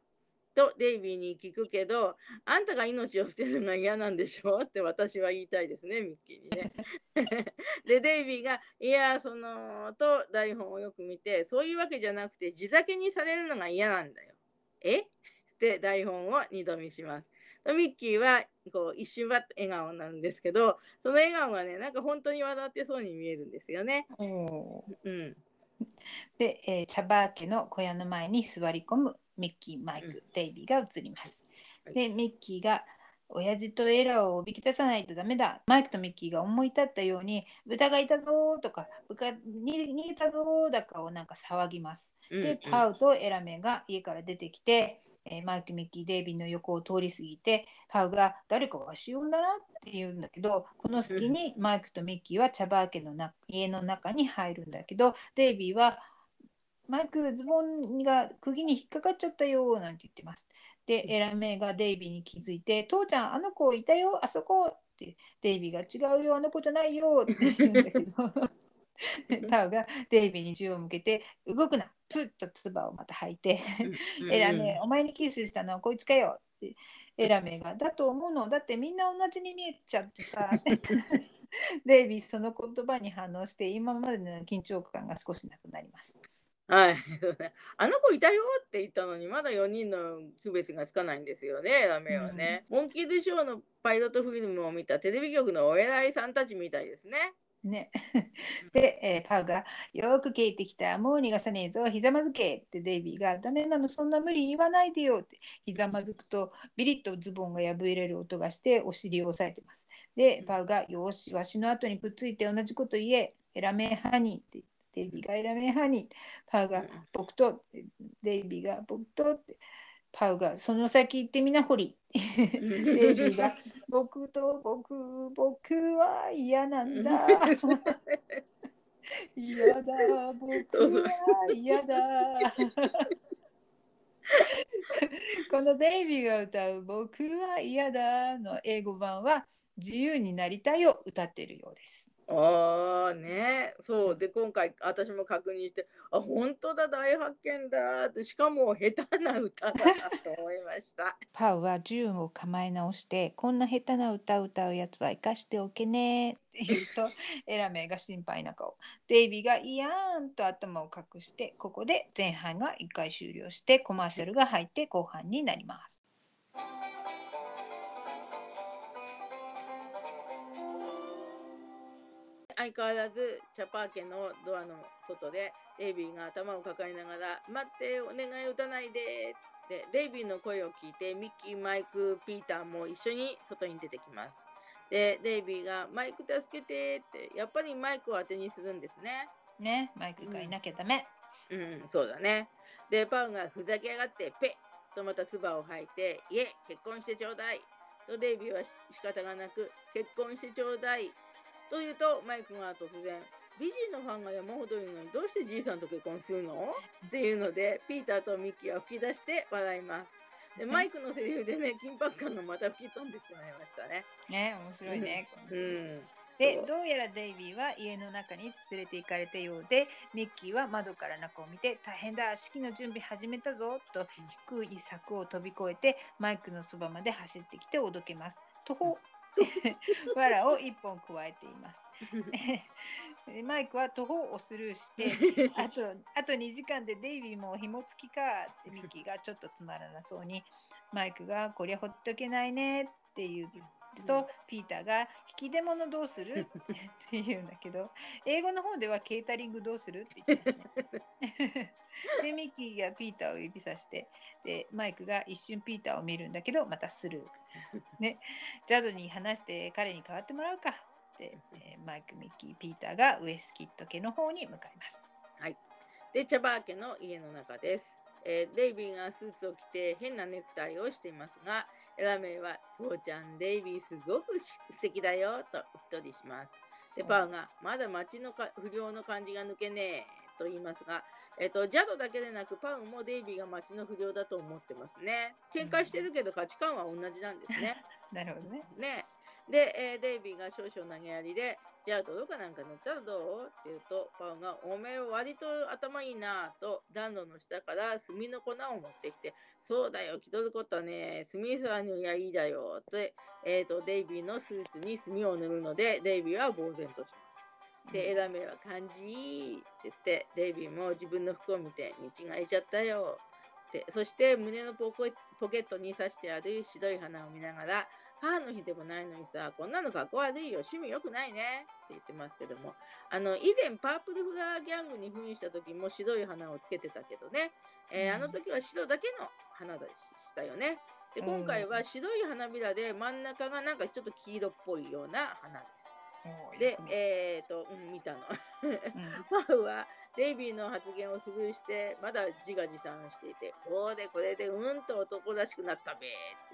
とデイビーに聞くけど、あんたが命を捨てるのが嫌なんでしょ？って私は言いたいですね、ミッキーにね。で、デイビーが、いや、その、と台本をよく見て、そういうわけじゃなくて、地酒にされるのが嫌なんだよ。え？って台本を二度見します。ミッキーはこう一瞬は笑顔なんですけどその笑顔がねなんか本当に笑ってそうに見えるんですよね。うん、で、えー、茶葉家の小屋の前に座り込むミッキー、マイク、デイビーが映ります。で、ミッキーが親父とエラーをおびき出さないとダメだ。マイクとミッキーが思い立ったように、豚がいたぞとか、豚逃げたぞだかをなんか騒ぎます。で、パウとエラメが家から出てきて、えー、マイク、ミッキー、デイビーの横を通り過ぎて、パウが誰かわし呼んだなって言うんだけど、この隙にマイクとミッキーは茶葉家のな家の中に入るんだけど、デイビーはマイクズボンが釘に引っかかっちゃったよなんて言ってます。で、エラメがデイビーに気づいて、父ちゃん、あの子いたよ、あそこって、デイビーが違うよ、あの子じゃないよって言うんだけど、タウがデイビーに銃を向けて、動くな、プッと唾をまた吐いて、エラメ、お前にキスしたのはこいつかよって、エラメが、だと思うの、だってみんな同じに見えちゃってさ。[LAUGHS] デイビーその言葉に反応して今までの緊張感が少しなくなります。はい。[LAUGHS] あの子いたよって言ったのに、まだ4人の区別がつかないんですよね、ラメはね。モンキーズショーのパイロットフィルムを見たテレビ局のお偉いさんたちみたいですね。ね。で、えー、パウが、よく聞いてきた、もう逃がさねえぞ、ひざまずけってデイビーが、ダメなの、そんな無理言わないでよって、ひざまずくと、ビリッとズボンが破れる音がして、お尻を押さえてます。で、パウが、よし、わしの後にくっついて同じこと言え、エラメハニーってデイビーがエラメハニー、パウが僕と、デイビーが僕とって、パウがその先行ってみなほり。デイビーが僕と僕、僕は嫌なんだ。[LAUGHS] 嫌だ、僕は嫌だ。[LAUGHS] このデイビーが歌う「僕は嫌だ」の英語版は「自由になりたい」を歌っているようです。ああね。そう。で今回私も確認してあ本当だ大発見だって。しかも下手な歌だなと思いました。[LAUGHS] パウは銃を構え直して「こんな下手な歌を歌うやつは生かしておけね」って言うと [LAUGHS] エラメイが心配な顔。デイビーが「いやーん」と頭を隠してここで前半が1回終了してコマーシャルが入って後半になります。相変わらずチャパー家のドアの外でデイビーが頭を抱えながら「待ってお願い打たないで」ってデイビーの声を聞いてミッキーマイクピーターも一緒に外に出てきます。でデイビーが「マイク助けて」ってやっぱりマイクを当てにするんですね。ねマイクがいなきゃダメ。うん、そうだね。で、パウがふざけやがって、ペッとまた唾を吐いて、いえ、結婚してちょうだい。とデイビーはし仕方がなく、結婚してちょうだい。と言うと、マイクが突然、美人のファンが山ほどいるのに、どうしてじいさんと結婚するの？っていうので、ピーターとミッキーは吹き出して笑います。で、マイクのセリフでね、緊迫感がまた吹き飛んでしまいましたね。ね面白いね。うセリフん。でどうやらデイビーは家の中に連れて行かれたようでミッキーは窓から中を見て大変だ式の準備始めたぞと低い柵を飛び越えてマイクのそばまで走ってきておどけます。とほ藁を一本加えています。で [LAUGHS] マイクは徒歩をスルーして [LAUGHS] あとあと2時間でデイビーも紐付きかってミッキーがちょっとつまらなそうにマイクがこりゃほっとけないねって言うと、ピーターが「引き出物どうする? [LAUGHS]」って言うんだけど英語の方ではケータリングどうする？って言ってますね。[LAUGHS] でミッキーがピーターを指さしてでマイクが一瞬ピーターを見るんだけどまたスルー。ね、ジャドに話して彼に代わってもらうかって、えーマイクミッキーピーターがウエスキット家の方に向かいます。で、チャバー家の家の中です。えーデイビーがスーツを着て変なネクタイをしていますが、エラメイは、父ちゃん、デイビーすごくし素敵だよ、とうっとりします。で、パウが、まだ街のか不良の感じが抜けねえ、と言いますが、えっ、と、ジャドだけでなく、パウもデイビーが街の不良だと思ってますね。喧嘩してるけど価値観は同じなんですね。[LAUGHS] なるほどね。ね。で、えーデイビーが少々投げやりで、じゃあ泥かなんか塗ったらどう？って言うと、パウが、おめえ割と頭いいなぁと暖炉の下から炭の粉を持ってきて、そうだよ、気取ることはね、炭さ塗りゃいいだよ。って、えっ、と、デイビーのスーツに炭を塗るので、デイビーは呆然とします。で、枝目は感じいいって言って、デイビーも自分の服を見て、見違えちゃったよ。って、そして胸のポケットに刺してある白い花を見ながら、母の日でもないのにさ、こんなのかっこ悪いよ、趣味良くないね。って言ってますけども、あの、以前パープルフラワーギャングに扮した時も白い花をつけてたけどね、えーうん。あの時は白だけの花でしたよね。で、うん今回は白い花びらで真ん中がなんかちょっと黄色っぽいような花でえっ、と、うん、見たの。うん [LAUGHS] パウはデイビーの発言をスルーして、まだ自画自賛していて、こうでこれでうんと男らしくなったべー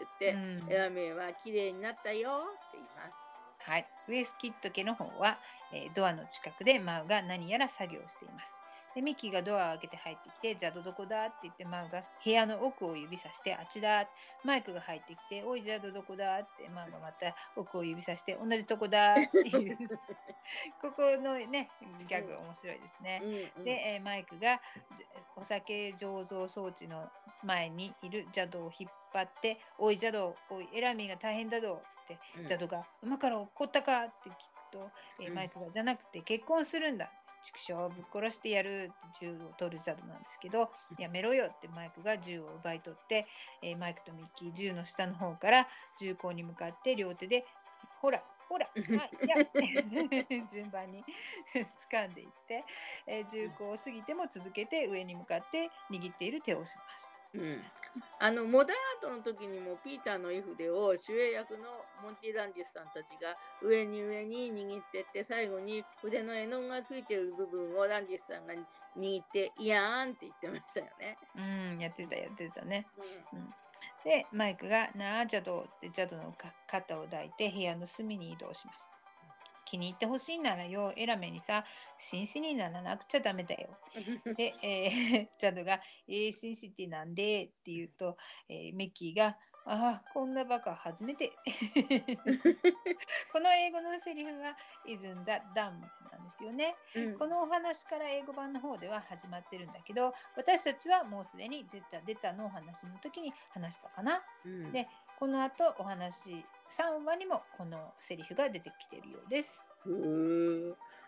って言って、うんエラメイは綺麗になったよって言います。はい、ウエスキット家の方は、えードアの近くでマウが何やら作業をしています。でミッキーがドアを開けて入ってきて、じゃあどこだ？って言ってマウが部屋の奥を指さして、あっちだ。マイクが入ってきて、おいじゃあどこだってマウがまた奥を指さして、同じとこだっていう。[LAUGHS] ここのね、ギャグ面白いですね。うんうんで、えーマイクがじお酒醸造装置の前にいる邪道を引っ張って「おい邪道おいエラミーが大変だど」ってうん邪道が「馬から落っこったか?」って聞くと、えマイクが「じゃなくて結婚するんだ」畜生ぶっ殺してやるって銃を取る邪道なんですけど「やめろよ」ってマイクが銃を奪い取って、えーマイクとミッキー銃の下の方から銃口に向かって両手で「ほらほら [LAUGHS] あいや」[LAUGHS] 順番に [LAUGHS] 掴んでいって、えー銃口を過ぎても続けて上に向かって握っている手を押します。うんあのモダンアートの時にもピーターの絵筆を主演役のモンティ・ランディスさんたちが上に上に握ってって最後に筆の絵の具がついてる部分をランディスさんが握って「いやーん」って言ってましたよね。うん、やってたやってたね。うんで、マイクが、なあ、ジャドってジャドのか肩を抱いて部屋の隅に移動します。気に入ってほしいならよ、エラメにさ、紳士にならなくちゃダメだよ。で、えー、ジャドが、えー、紳士ってなんでって言うと、えー、ミッキーが、ああ、こんなバカ初めて。[LAUGHS] この英語のセリフは Isn't that dumb なんですよね。うんこのお話から英語版の方では始まってるんだけど、私たちはもうすでに出た出たのお話の時に話したかな。うんでこの後お話3話にもこのセリフが出てきているようです。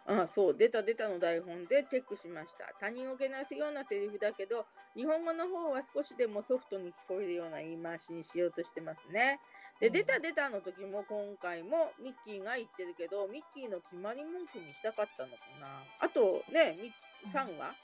あそう出た出たの台本でチェックしました。他人をけなすようなセリフだけど日本語の方は少しでもソフトに聞こえるような言い回しにしようとしてますね。で、うん。出た出たの時も今回もミッキーが言ってるけどミッキーの決まり文句にしたかったのかな。あとねみ3話、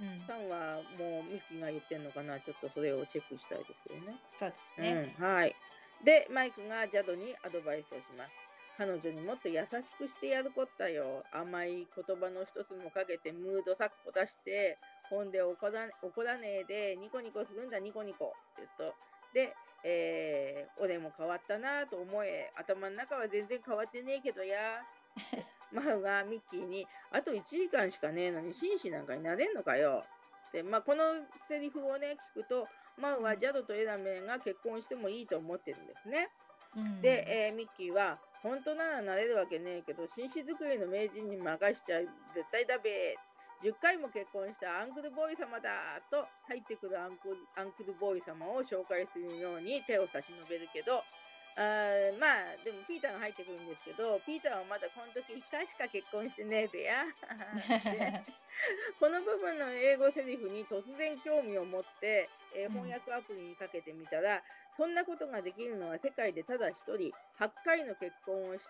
うん、3話もうミッキーが言ってんのかな？ちょっとそれをチェックしたいですよねそうですね。うん、はい。で、マイクがジャドにアドバイスをします。彼女にもっと優しくしてやるこったよ。甘い言葉の一つもかけてムードサッコ出して、ほんで怒ら怒らねえでニコニコするんだニコニコって言うと。で、えー俺も変わったなと思え。頭の中は全然変わってねえけどや。マウがミッキーに、あと1時間しかねえのに紳士なんかになれんのかよ。で、まあ、このセリフをね、聞くと、マウはジャドとエラメが結婚してもいいと思ってるんですね。うんで、えーミッキーは、本当ならなれるわけねえけど、紳士作りの名人に任しちゃ絶対だべ。10回も結婚したアンクルボーイ様だと入ってくるアンクルアンクルボーイ様を紹介するように手を差し伸べるけど、あーまあでもピーターが入ってくるんですけどピーターはまだこの時1回しか結婚してねえべやでこの部分の英語セリフに突然興味を持って、えーうん翻訳アプリにかけてみたら、そんなことができるのは世界でただ一人8回の結婚をし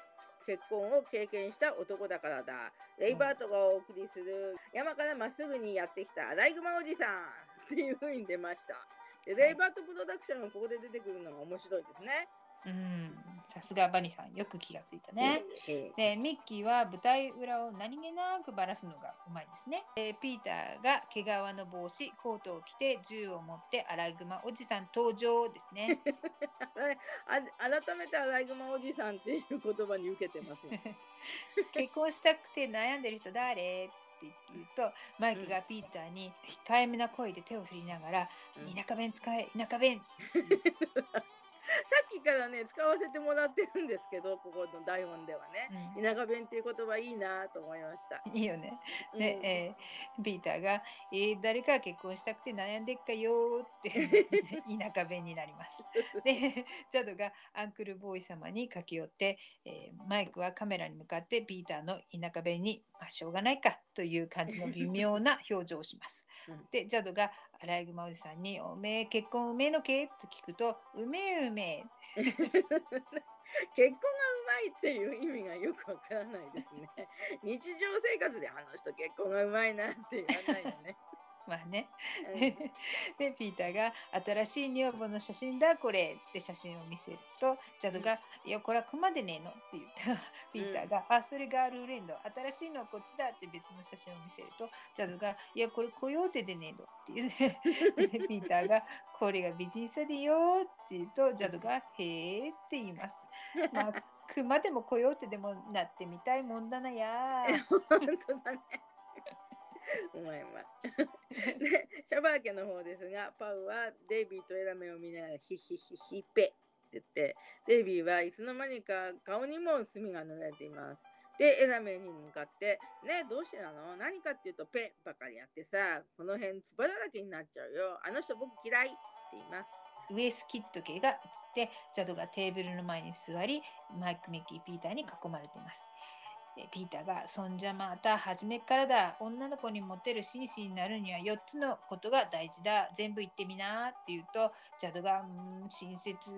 結婚を経験した男だからだ。レイバートがお送りする山からまっすぐにやってきたアライグマおじさんっていう風に出ました。でレイバートプロダクションがここで出てくるのが面白いですね。うん、さすがバニさん、よく気がついたね。えで、ミッキーは舞台裏を何気なくばらすのがうまいですね。でピーターが毛皮の帽子、コートを着て銃を持ってアライグマおじさん登場ですね。[LAUGHS] あ改めてアライグマおじさんっていう言葉に受けてますね。[LAUGHS] 結婚したくて悩んでる人誰？って言うとマイクがピーターに控えめな声で手を振りながら「うん田舎弁使え田舎弁」さ [LAUGHS] [LAUGHS] っきからね使わせてもらってるんですけどここの台本ではね、う田舎弁っていう言葉いいなと思いました。いいよね。うんで、えーピーターが、えー誰か結婚したくて悩んでっかよーって田舎弁になります。[LAUGHS] で、ジャドがアンクルボーイ様に駆け寄って、えーマイクはカメラに向かってピーターの田舎弁に、まあ、しょうがないかという感じの微妙な表情をします。うんで、ジャドがアライグマおじさんに、おめえ結婚うめえのけ？と聞くと、うめえうめえ。[LAUGHS] 結婚がうまいっていう意味がよくわからないですね。日常生活であの人結婚がうまいなって言わないよね。まあね。うん [LAUGHS] でピーターが「新しい女房の写真だこれ」って写真を見せるとジャドが「いやこれはクマでねえの」って言った [LAUGHS] ピーターが「あそれガールフレンド新しいのはこっちだ」って別の写真を見せるとジャドが「いやこれコヨーテでねえの」って言うね [LAUGHS] でピーターが「これが美人さでよ」って言うとジャドが「へえ」って言います。まあクマでもコヨーテでもなってみたいもんだなやー。本当だね。うまいうまい。[LAUGHS] で、シャバー家の方ですが、パウはデイビーとエラメを見ながらヒヒヒヒペって言って、デイビーはいつの間にか顔にも墨が塗られています。で、エラメに向かって、ねどうしてなの？何かっていうと、ペばかりやってさ、この辺つばだらけになっちゃうよ。あの人僕嫌いって言います。ウエスキット系が映ってジャドがテーブルの前に座りマイク・ミッキー・ピーターに囲まれています。えピーターが「そんじゃまた初めっからだ。女の子にモテる紳士になるには4つのことが大事だ。全部言ってみな」って言うとジャドが「うん親切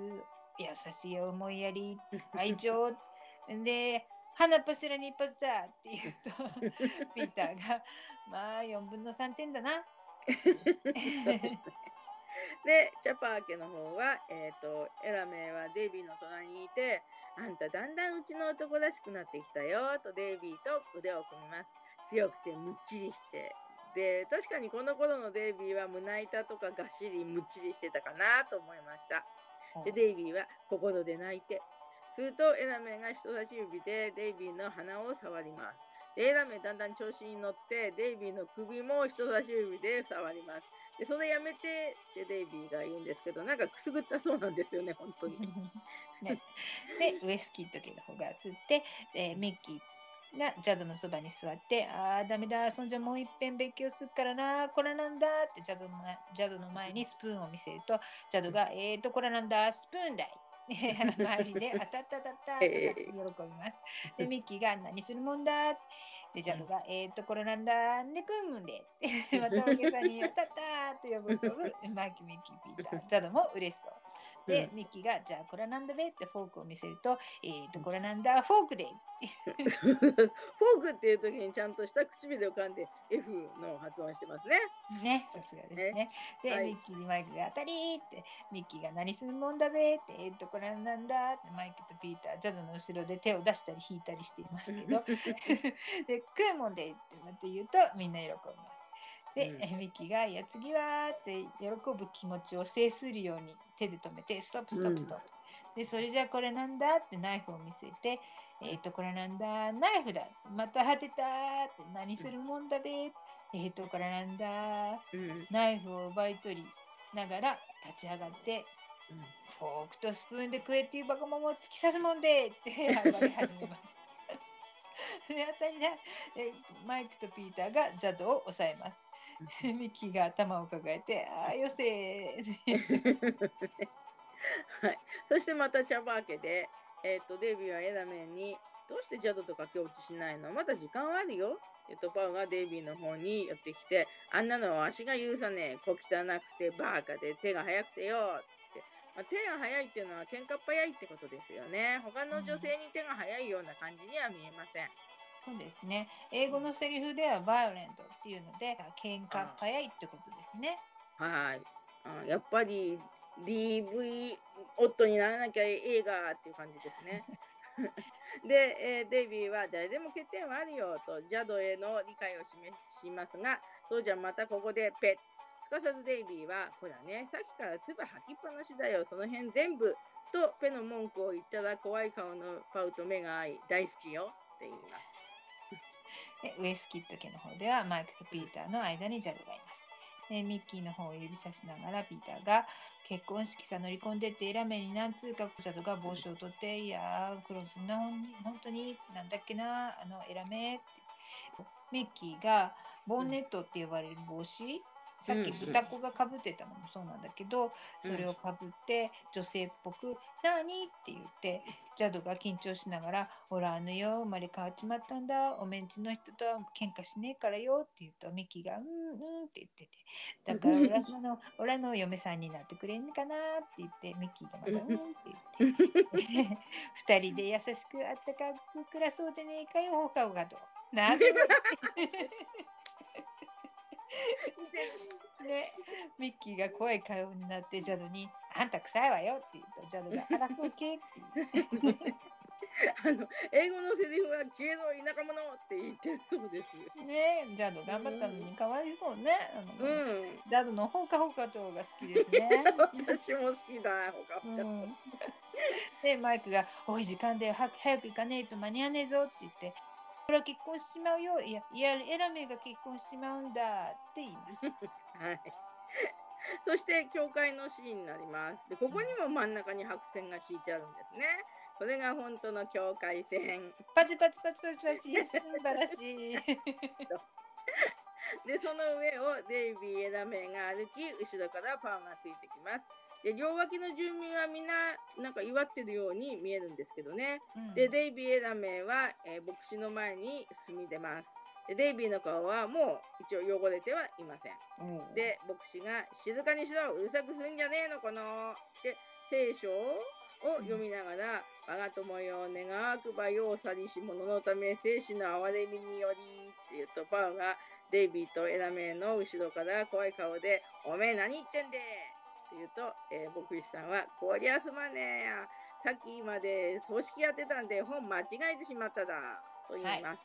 優しい思いやり。[LAUGHS] 愛情。で花パセラに一発だ」って言うと [LAUGHS] ピーターが「まあ4分の3点だな」[LAUGHS] [LAUGHS] で、チャパー家の方は、えっ、と、エラメはデイビーの隣にいて、あんただんだんうちの男らしくなってきたよ、とデイビーと腕を組みます。強くてむっちりして。で、確かにこの頃のデイビーは胸板とかがっしりむっちりしてたかなと思いました。で、デイビーは心で泣いて、するとエラメが人差し指でデイビーの鼻を触ります。でエラメだんだん調子に乗ってデイビーの首も人差し指で触ります。でそれやめてってデイビーが言うんですけどなんかくすぐったそうなんですよね本当に。[LAUGHS] ね、でウエスキッド家の方が移って、えーミッキーがジャドのそばに座って「あーダメだそんじゃもういっぺん勉強するからなこれなんだ」ってジャドの前ジャドの前にスプーンを見せるとジャドが「えーとこれなんだスプーンだい」[LAUGHS] 周りで「あたったたった」ってさっき喜びます。で [LAUGHS] ミッキーが「何するもんだ」でジャドが「えーとこれなんだでくんむんで」[LAUGHS] また大げさに「あたった」と呼ぶ呼ぶマイキーミッキーピータージャドも嬉しそう。で、ミッキーが、じゃあこれなんだべってフォークを見せると、えーと、これなんだ、フォークで。フォークっていう時にちゃんとした唇を噛んで F の発音してますね。ね、さすがですね。で、はいミッキーにマイクが当たりって、ミッキーが何するもんだべって、えーと、これなんだって、マイクとピーター、ジャドの後ろで手を出したり引いたりしていますけど、[LAUGHS] で、食うもんでってまた言うと、みんな喜びます。で、うんえミッキーが、いや、次はって喜ぶ気持ちを制するように手で止めて、ストップ、ストップ、ストップ。で、それじゃあこれなんだってナイフを見せて、えっ、と、これなんだ、ナイフだ。また果てたって、何するもんだべ。えっ、と、これなんだ、うんナイフを奪い取りながら立ち上がって、フォークとスプーンで食えっていうバカモンを突き刺すもんでって [LAUGHS] 暴れ始めます。[LAUGHS] で、当たりだ。えマイクとピーターがジャドを抑えます。[LAUGHS] ミッキーが頭を抱えて、ああ、よせー。[LAUGHS] はい、そしてまた茶葉家で、えー、とデイビーはエラメンに「どうしてジャドとか境地しないの？まだ時間はあるよ」っとパウがデイビーの方に寄ってきて「あんなのは足が許さねえ。小汚くてバーカで手が速くてよ」って、まあ、手が速いっていうのは喧嘩っ早いってことですよね。他の女性に手が速いような感じには見えません。そうですね。英語のセリフではバイオレントっていうので、喧嘩早いってことですね。はい、あやっぱり DV 夫にならなきゃ映画っていう感じですね。[LAUGHS] で、えーデイビーは誰でも欠点はあるよとジャドへの理解を示しますが父ちゃんまたここでペッすかさずデイビーはほらねさっきから唾吐きっぱなしだよその辺全部とペの文句を言ったら怖い顔のパウと目が合い大好きよって言います。で [LAUGHS] ウエスキット家の方ではマイクとピーターの間にジャルがいます。えミッキーの方を指さしながらピーターが結婚式さ乗り込んでってエラメに何通かジャドが帽子を取って「いやークロスな本当になんだっけなあのエラメ」ってミッキーがボンネットって呼ばれる帽子、さっき豚子がかぶってたのもそうなんだけど、それをかぶって女性っぽく「何?」って言ってジャドが緊張しながら「ほらあのよ生まれ変わっちまったんだおメンチの人とは喧嘩しねえからよ」って言うとミッキーが「うんうん」って言ってて「だから俺の俺の嫁さんになってくれんかな」って言ってミッキーがまた「うん」って言って。二人で優しくあったかく暮らそうでねえかよ放課後がと。なる [LAUGHS] ね、ミッキーが怖い顔になってジャドに「あんた臭いわよ」って言うとジャドが「あらそうけ?」って言って [LAUGHS] あの英語のセリフは消えろ田舎者って言ってるそうです。ねジャド頑張ったのにかわいそうね。あのうん。ジャドのほかほかとが好きですね。[LAUGHS] 私も好きだ、ほかほか。うん、でマイクが「おい時間だよ早く早く行かねえと間に合わねえぞ」って言って「ほら結婚しちまうよいやいやエラメが結婚しちまうんだ」って言います。[LAUGHS] はい。そして教会のシーンになります。で、ここにも真ん中に白線が引いてあるんですね。これが本当の境界線。パチパチパチパチパチ素晴らしい。[LAUGHS] で、その上をデイビー・エラメが歩き、後ろからパウがついてきます。で、両脇の住民はみんななんか祝ってるように見えるんですけどね。うんで、デイビー・エラメは、えー牧師の前に進み出ます。でデイビーの顔はもう一応汚れてはいません。うんで牧師が「静かにしろうるさくすんじゃねえのこの」って聖書を読みながら「我が友よ願わくばようさりし者のため生死の憐れみにより」って言うとパウがデイビーとエラメの後ろから怖い顔で「おめえ何言ってんで!」って言うと、えー牧師さんは「こりゃすまねえやさっきまで葬式やってたんで本間違えてしまっただ」と言います。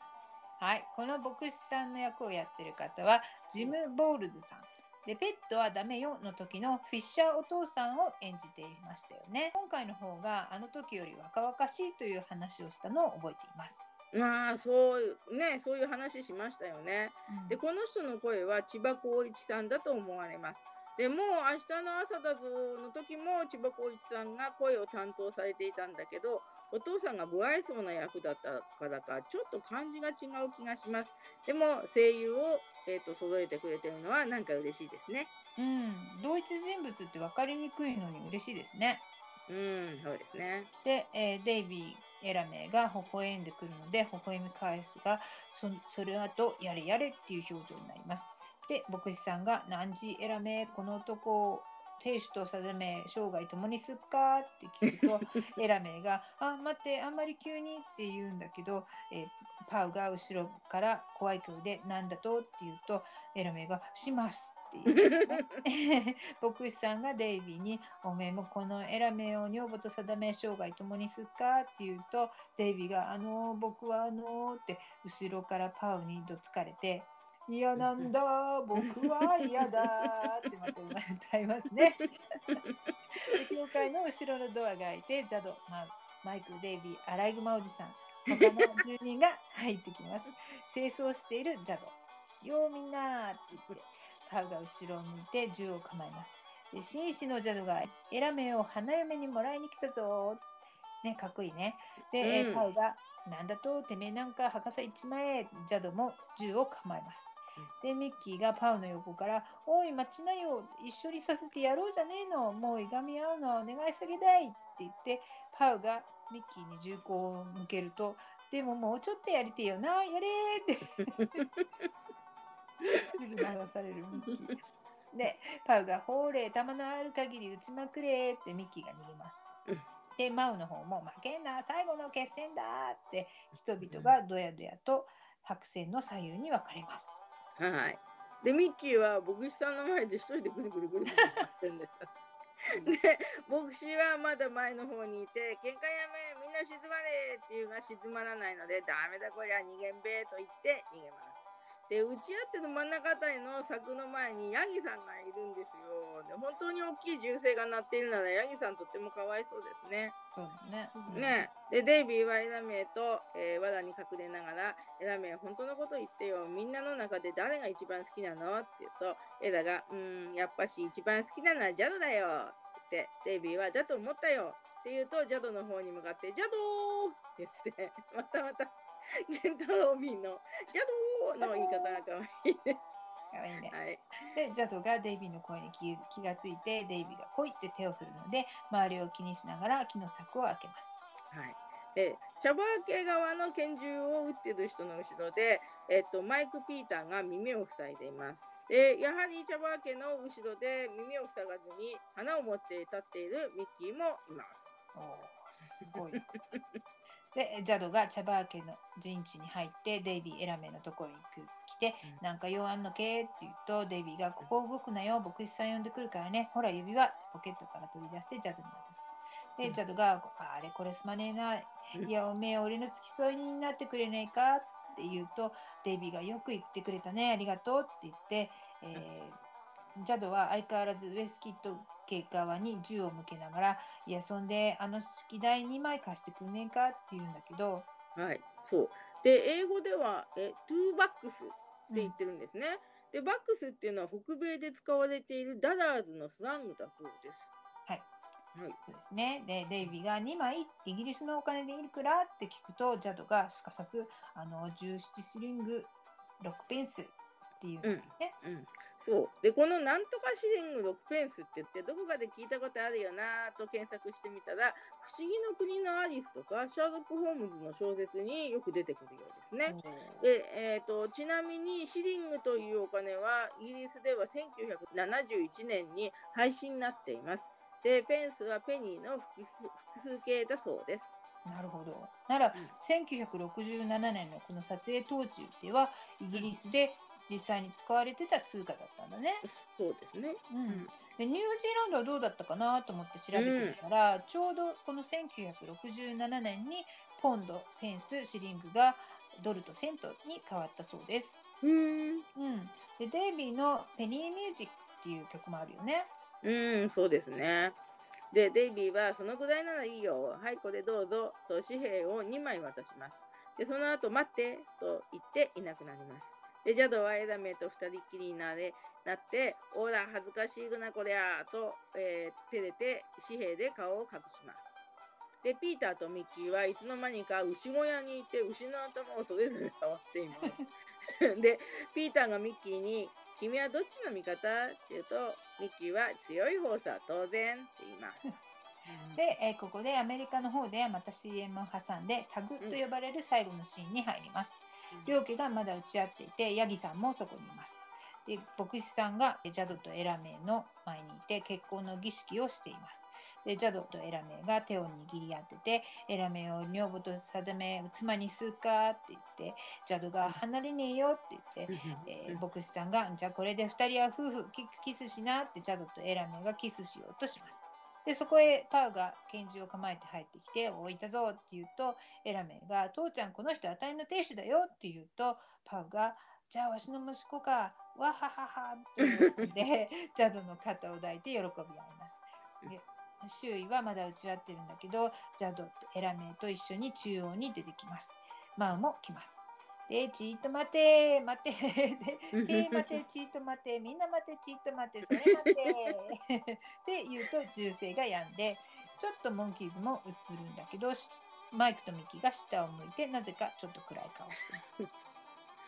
はい、この牧師さんの役をやってる方はジム・ボールズさん。で、ペットはダメよの時のフィッシャーお父さんを演じていましたよね。今回の方があの時より若々しいという話をしたのを覚えています。まあそうねそういう話しましたよね。うんでこの人の声は千葉光一さんだと思われます。でもう明日の朝だぞの時も千葉光一さんが声を担当されていたんだけどお父さんが不愛想な役だったからかちょっと感じが違う気がします。でも声優を、えー、と揃えてくれてるのはなんか嬉しいですね。うん、同一人物って分かりにくいのに嬉しいですね。うんそうですね。で、えーデイビー・エラメが微笑んでくるので微笑み返すがそそれ後やれやれっていう表情になります。で牧師さんが「何時エラメこの男を亭主と定め生涯共にすっか?」って聞くとエラメが「あ待ってあんまり急に」って言うんだけど、えーパウが後ろから怖い声で「なんだと?」って言うとエラメが「します」って言う、ね。[LAUGHS] 牧師さんがデイビーに「おめえもこのエラメを女房と定め生涯共にすっか?」って言うとデイビーが「あのー僕はあのー」って後ろからパウにどつかれて「嫌なんだ [LAUGHS] 僕は嫌だ」ってまた歌いますね。で [LAUGHS] 教会の後ろのドアが開いてジャドマウマイクデイビーアライグマおじさん他の住人が入ってきます。[LAUGHS] 清掃しているジャド。ようみんなって言って、パウが後ろを向いて銃を構えます。で紳士のジャドがエラメを花嫁にもらいに来たぞ。ね、かっこいいね。で、えーうんパウが、なんだと、てめえなんか墓さ一枚ジャドも銃を構えます。で、ミッキーがパウの横から、おい、待ちなよ、一緒にさせてやろうじゃねえの、もういがみ合うのはお願い下げだいって言って、パウがミッキーに銃口を向けると、でももうちょっとやりてえよな、やれーって。[LAUGHS] すぐ流されるミッキー。で、パウが、ほーれ、弾のある限り撃ちまくれってミッキーが逃げますうん。で、マウの方も、負けんな、最後の決戦だって、人々がどやどやと白線の左右に分かれます。はい。でミッキーは牧師さんの前で一人でぐるぐるぐるぐる回ってるんですよ。で牧師はまだ前の方にいて「喧嘩やめみんな静まれ!」っていうが静まらないので「ダメだこりゃ逃げんべ」と言って逃げます。で打ち合ってる真ん中あたりの柵の前にヤギさんがいるんですよ。で本当に大きい銃声が鳴っているならヤギさんとってもかわいそうですね。そうだね。ねでデイビーはエラメイと、えー、罠に隠れながら「エラメイ本当のこと言ってよみんなの中で誰が一番好きなの?」って言うとエラが「うーんやっぱし一番好きなのはジャドだよ」ってデイビーは「だと思ったよ」って言うとジャドの方に向かって「ジャドー!」って言って [LAUGHS] またまたケンタロビンの「ジャドー!」の言い方が可愛いです。かわいいね。はいで、ジャドがデイビーの声に気気がついて、デイビーが来いって手を振るので、周りを気にしながら木の柵を開けます。はい、で茶葉家側の拳銃を撃ってる人の後ろで、えっと、マイク・ピーターが耳を塞いでいます。でやはり茶葉家の後ろで耳を塞がずに花を持って立っているミッキーもいます。おーすごい。[LAUGHS] で、ジャドが茶葉家の陣地に入って、デイビー・エラメのところに来来て、うん。なんか用あんのけって言うと、デイビーが、ここ動くなよ、牧師さん呼んでくるからね、ほら指輪ポケットから取り出して、ジャドに渡す。で、うん。ジャドが、あれこれすまねえな、いや、おめえ、俺の付き添いになってくれねえかって言うと、デイビーがよく言ってくれたね、ありがとうって言って、えージャドは相変わらずウエスキット家側に銃を向けながら、いや、そんで、あの式台2枚貸してくんねえかって言うんだけど、はい、そうで英語ではえトゥーバックスって言ってるんですね。でバックスっていうのは北米で使われているダラーズのスラングだそうです。はい。はいそうですね。で、デイビーが2枚イギリスのお金でいくらって聞くと、ジャドがすかさず、あの、17シリング6ペンスっていうんですね。うん、そうでこの「なんとかシリング6ペンス」って言ってどこかで聞いたことあるよなと検索してみたら「不思議の国のアリス」とかシャーロック・ホームズの小説によく出てくるようですね。でえー、とちなみにシリングというお金はイギリスでは1971年に廃止になっています。でペンスはペニーの複数複数形だそうです。なるほど。なら、1967年のこの撮影当時では、イギリスで実際に使われてた通貨だったんだね。そうですね。うん、でニュージーランドはどうだったかなと思って調べてみたら、ちょうどこの1967年にポンド、ペンス、シリングがドルとセントに変わったそうです。うーんうん、でデイビーのペニーミュージッっていう曲もあるよね。うん、そうですね。で、デイビーは、そのぐらいならいいよ。はい、これどうぞ。と紙幣を2枚渡します。で、その後、待って。と言っていなくなります。で、ジャドはエダメと二人っきりになれなって、おら、恥ずかしいぐな、こりゃ。と、えー照れて紙幣で顔を隠します。で、ピーターとミッキーはいつの間にか牛小屋にいて、牛の頭をそれぞれ触っています。[LAUGHS] で、ピーターがミッキーに、君はどっちの味方？って言うと、ミッキーは強い方さ、当然って言います。[LAUGHS] で、えーここでアメリカの方でまた CM を挟んでタグと呼ばれる最後のシーンに入ります。両家がまだ打ち合っていてヤギさんもそこにいます。で牧師さんがジャドとエラメイの前にいて結婚の儀式をしています。でジャドとエラメイが手を握り合っててエラメイを女房と定め妻にするかって言ってジャドが離れねえよって言ってえー牧師さんが「じゃあこれで2人は夫婦キキスしな」ってジャドとエラメがキスしようとします。でそこへパウが拳銃を構えて入ってきて「おいたぞ」って言うとエラメが「父ちゃんこの人あたいの亭主だよ」って言うとパウが「じゃあわしの息子かわははは」って言ってジャドの肩を抱いて喜び合います。で周囲はまだ打ち合ってるんだけどジャドとエラメと一緒に中央に出てきます。マウも来ます。で、ちーっと待て、待て、で、て待て、[LAUGHS] ちーっと待て、みんな待て、ちーっと待て、[LAUGHS] それ待て。[LAUGHS] って言うと銃声が止んで、ちょっとモンキーズも映るんだけど、しマイクとミキが下を向いて、なぜかちょっと暗い顔してます。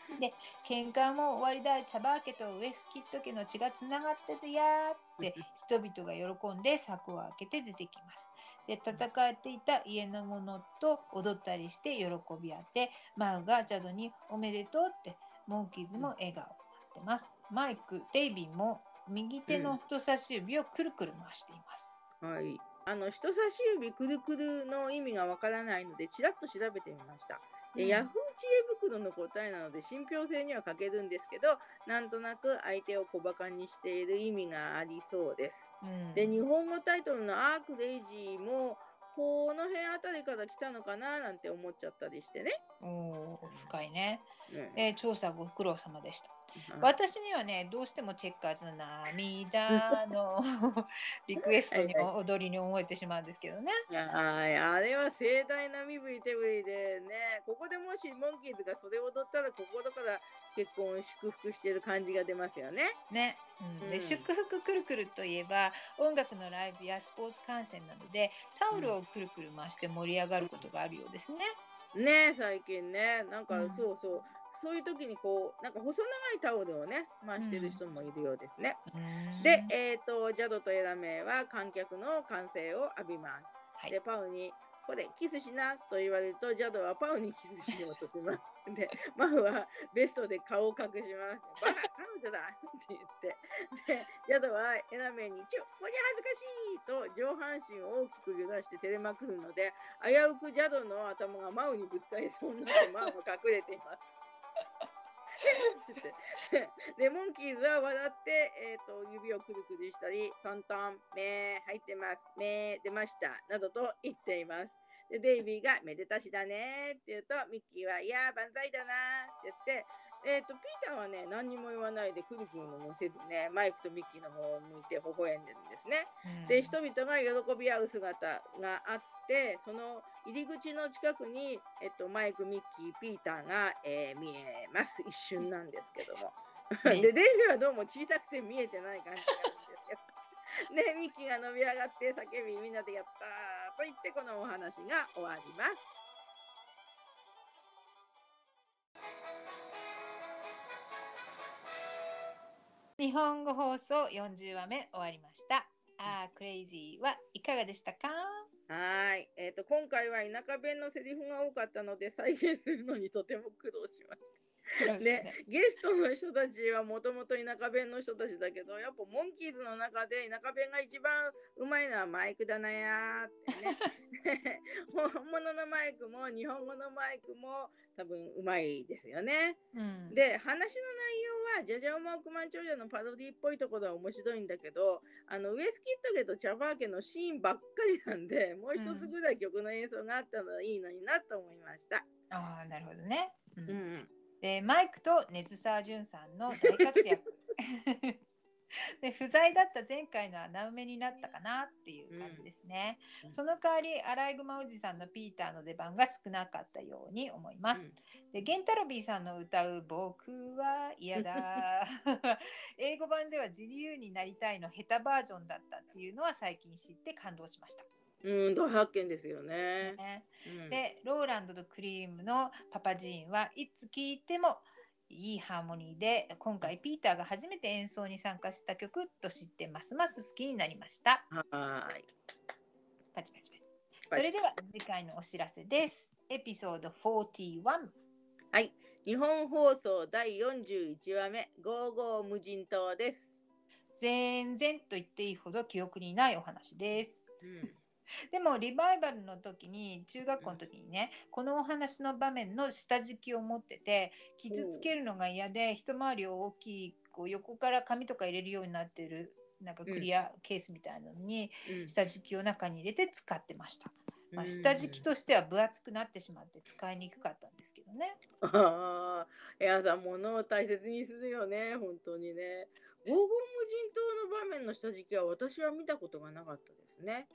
[LAUGHS] で、喧嘩も終わりだ、チャバー家とウエスキッド家の血がつながっててやーって [LAUGHS] 人々が喜んで柵を開けて出てきます。で戦っていた家の者と踊ったりして喜び合ってマウがジャドに「おめでとう」ってモンキーズも笑顔になってます。マイク、デイビーも右手の人差し指をくるくる回しています。はい。あの人差し指くるくるの意味がわからないので、ちらっと調べてみました。でうんヤフー知恵袋の答えなので信憑性には欠けるんですけど、なんとなく相手を小馬鹿にしている意味がありそうです。うんで、日本語タイトルのアークレイジーも、この辺あたりから来たのかななんて思っちゃったりしてね。おー深いね、うんえー調査ご苦労様でした。はい私にはねどうしてもチェッカーズの涙の [LAUGHS] リクエストに踊りに思えてしまうんですけどね。はい、あれは盛大な身振り手振りでね、ここでもしモンキーズがそれを踊ったら心から結婚を祝福してる感じが出ますよね。ね、うん。でうん。祝福くるくるといえば音楽のライブやスポーツ観戦などでタオルをくるくる回して盛り上がることがあるようですね。ね最近ね、なんかうん。そうそう、そういう時にこう、なんか細長いタオルをね、回してる人もいるようですね。で、えっ、と、ジャドとエラメイは観客の歓声を浴びます。はいで、パウに、これ、キスしなと言われると、ジャドはパウにキスしようとします。で、マウはベストで顔を隠します。バカ、彼女だって言って。で、ジャドはエラメイに、ちょ、こりゃ恥ずかしいと上半身を大きく揺らして照れまくるので、危うくジャドの頭がマウにぶつかりそうになって、マウが隠れています。って言ってで、[LAUGHS] モンキーズは笑って、えー、と指をくるくるしたり、トントン、目入ってます、目出ました、などと言っています。で、デイビーがめでたしだねって言うと、ミッキーは、いやー、万歳だなって言って、えっ、と、ピーターはね、何にも言わないでくるくるもせずね、マイクとミッキーの方を向いて微笑んでるんですね。うんで人々が喜び合う姿があってその入り口の近くに、えっと、マイクミッキーピーターが、えー見えます。一瞬なんですけども。[LAUGHS] ね。でデイビーはどうも小さくて見えてない感じがあるんですけど。でミッキーが伸び上がって叫びみんなでやったーと言ってこのお話が終わります。日本語放送40話目終わりました。あークレイジーはいかがでしたか？はい、えっ、と今回は田舎弁のセリフが多かったので再現するのにとても苦労しました。で、ゲストの人たちはもともと田舎弁の人たちだけどやっぱモンキーズの中で田舎弁が一番うまいのはマイクだなやーってね [LAUGHS] 本物のマイクも日本語のマイクも多分うまいですよね。うん、で話の内容はジャジャオマ億万長者のパロディっぽいところは面白いんだけどあのウエスキッド家とチャバー家のシーンばっかりなんでもう一つぐらい曲の演奏があったらいいのになと思いました。ああなるほどね。うんうんでマイクと根津沢潤さんの大活躍。[LAUGHS] で不在だった前回の穴埋めになったかなっていう感じですね、うん。その代わりアライグマおじさんのピーターの出番が少なかったように思います、でゲンタロビーさんの歌う「僕は嫌だ [LAUGHS]」英語版では自由になりたいの下手バージョンだったっていうのは最近知って感動しました。うん、大発見ですよね。ねうんでローランドとクリームのパパジーンはいつ聴いてもいいハーモニーで今回ピーターが初めて演奏に参加した曲と知ってますます好きになりました。はーい。パチパチパチそれでは次回のお知らせです。エピソード41。はい。日本放送第41話目、ゴーゴー無人島です。全然と言っていいほど記憶にないお話です。うん。でもリバイバルの時に中学校の時にね、このお話の場面の下敷きを持ってて傷つけるのが嫌で一回り大きいこう横から紙とか入れるようになってるなんかクリアケースみたいなのにうん。下敷きを中に入れて使ってました。まあ、うん下敷きとしては分厚くなってしまって使いにくかったんですけどね。ああ、エアさん、物を大切にするよね、本当にね。黄金無人島の場面の下敷きは私は見たことがなかったですね。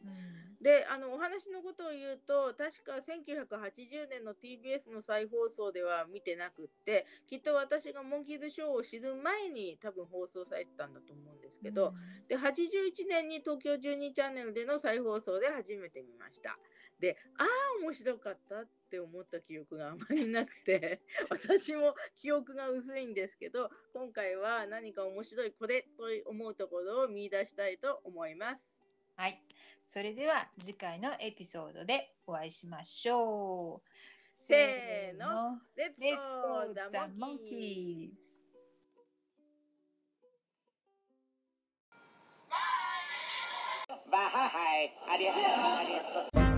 で、あのお話のことを言うと、確か1980年の TBS の再放送では見てなくって、きっと私がモンキーズショーを知る前に多分放送されてたんだと思うんですけど、で81年に東京12チャンネルでの再放送で初めて見ました。で、ああ面白かったって思った記憶があまりなくて、[LAUGHS] 私も記憶が薄いんですけど、今回は何か面白いこれと思うところを見出したいと思います。はい。それでは次回のエピソードでお会いしましょう。せーの。レッツ Let's ゴ go ー the ザモンキー monkeys! わははい、ありがとう、ありがとう。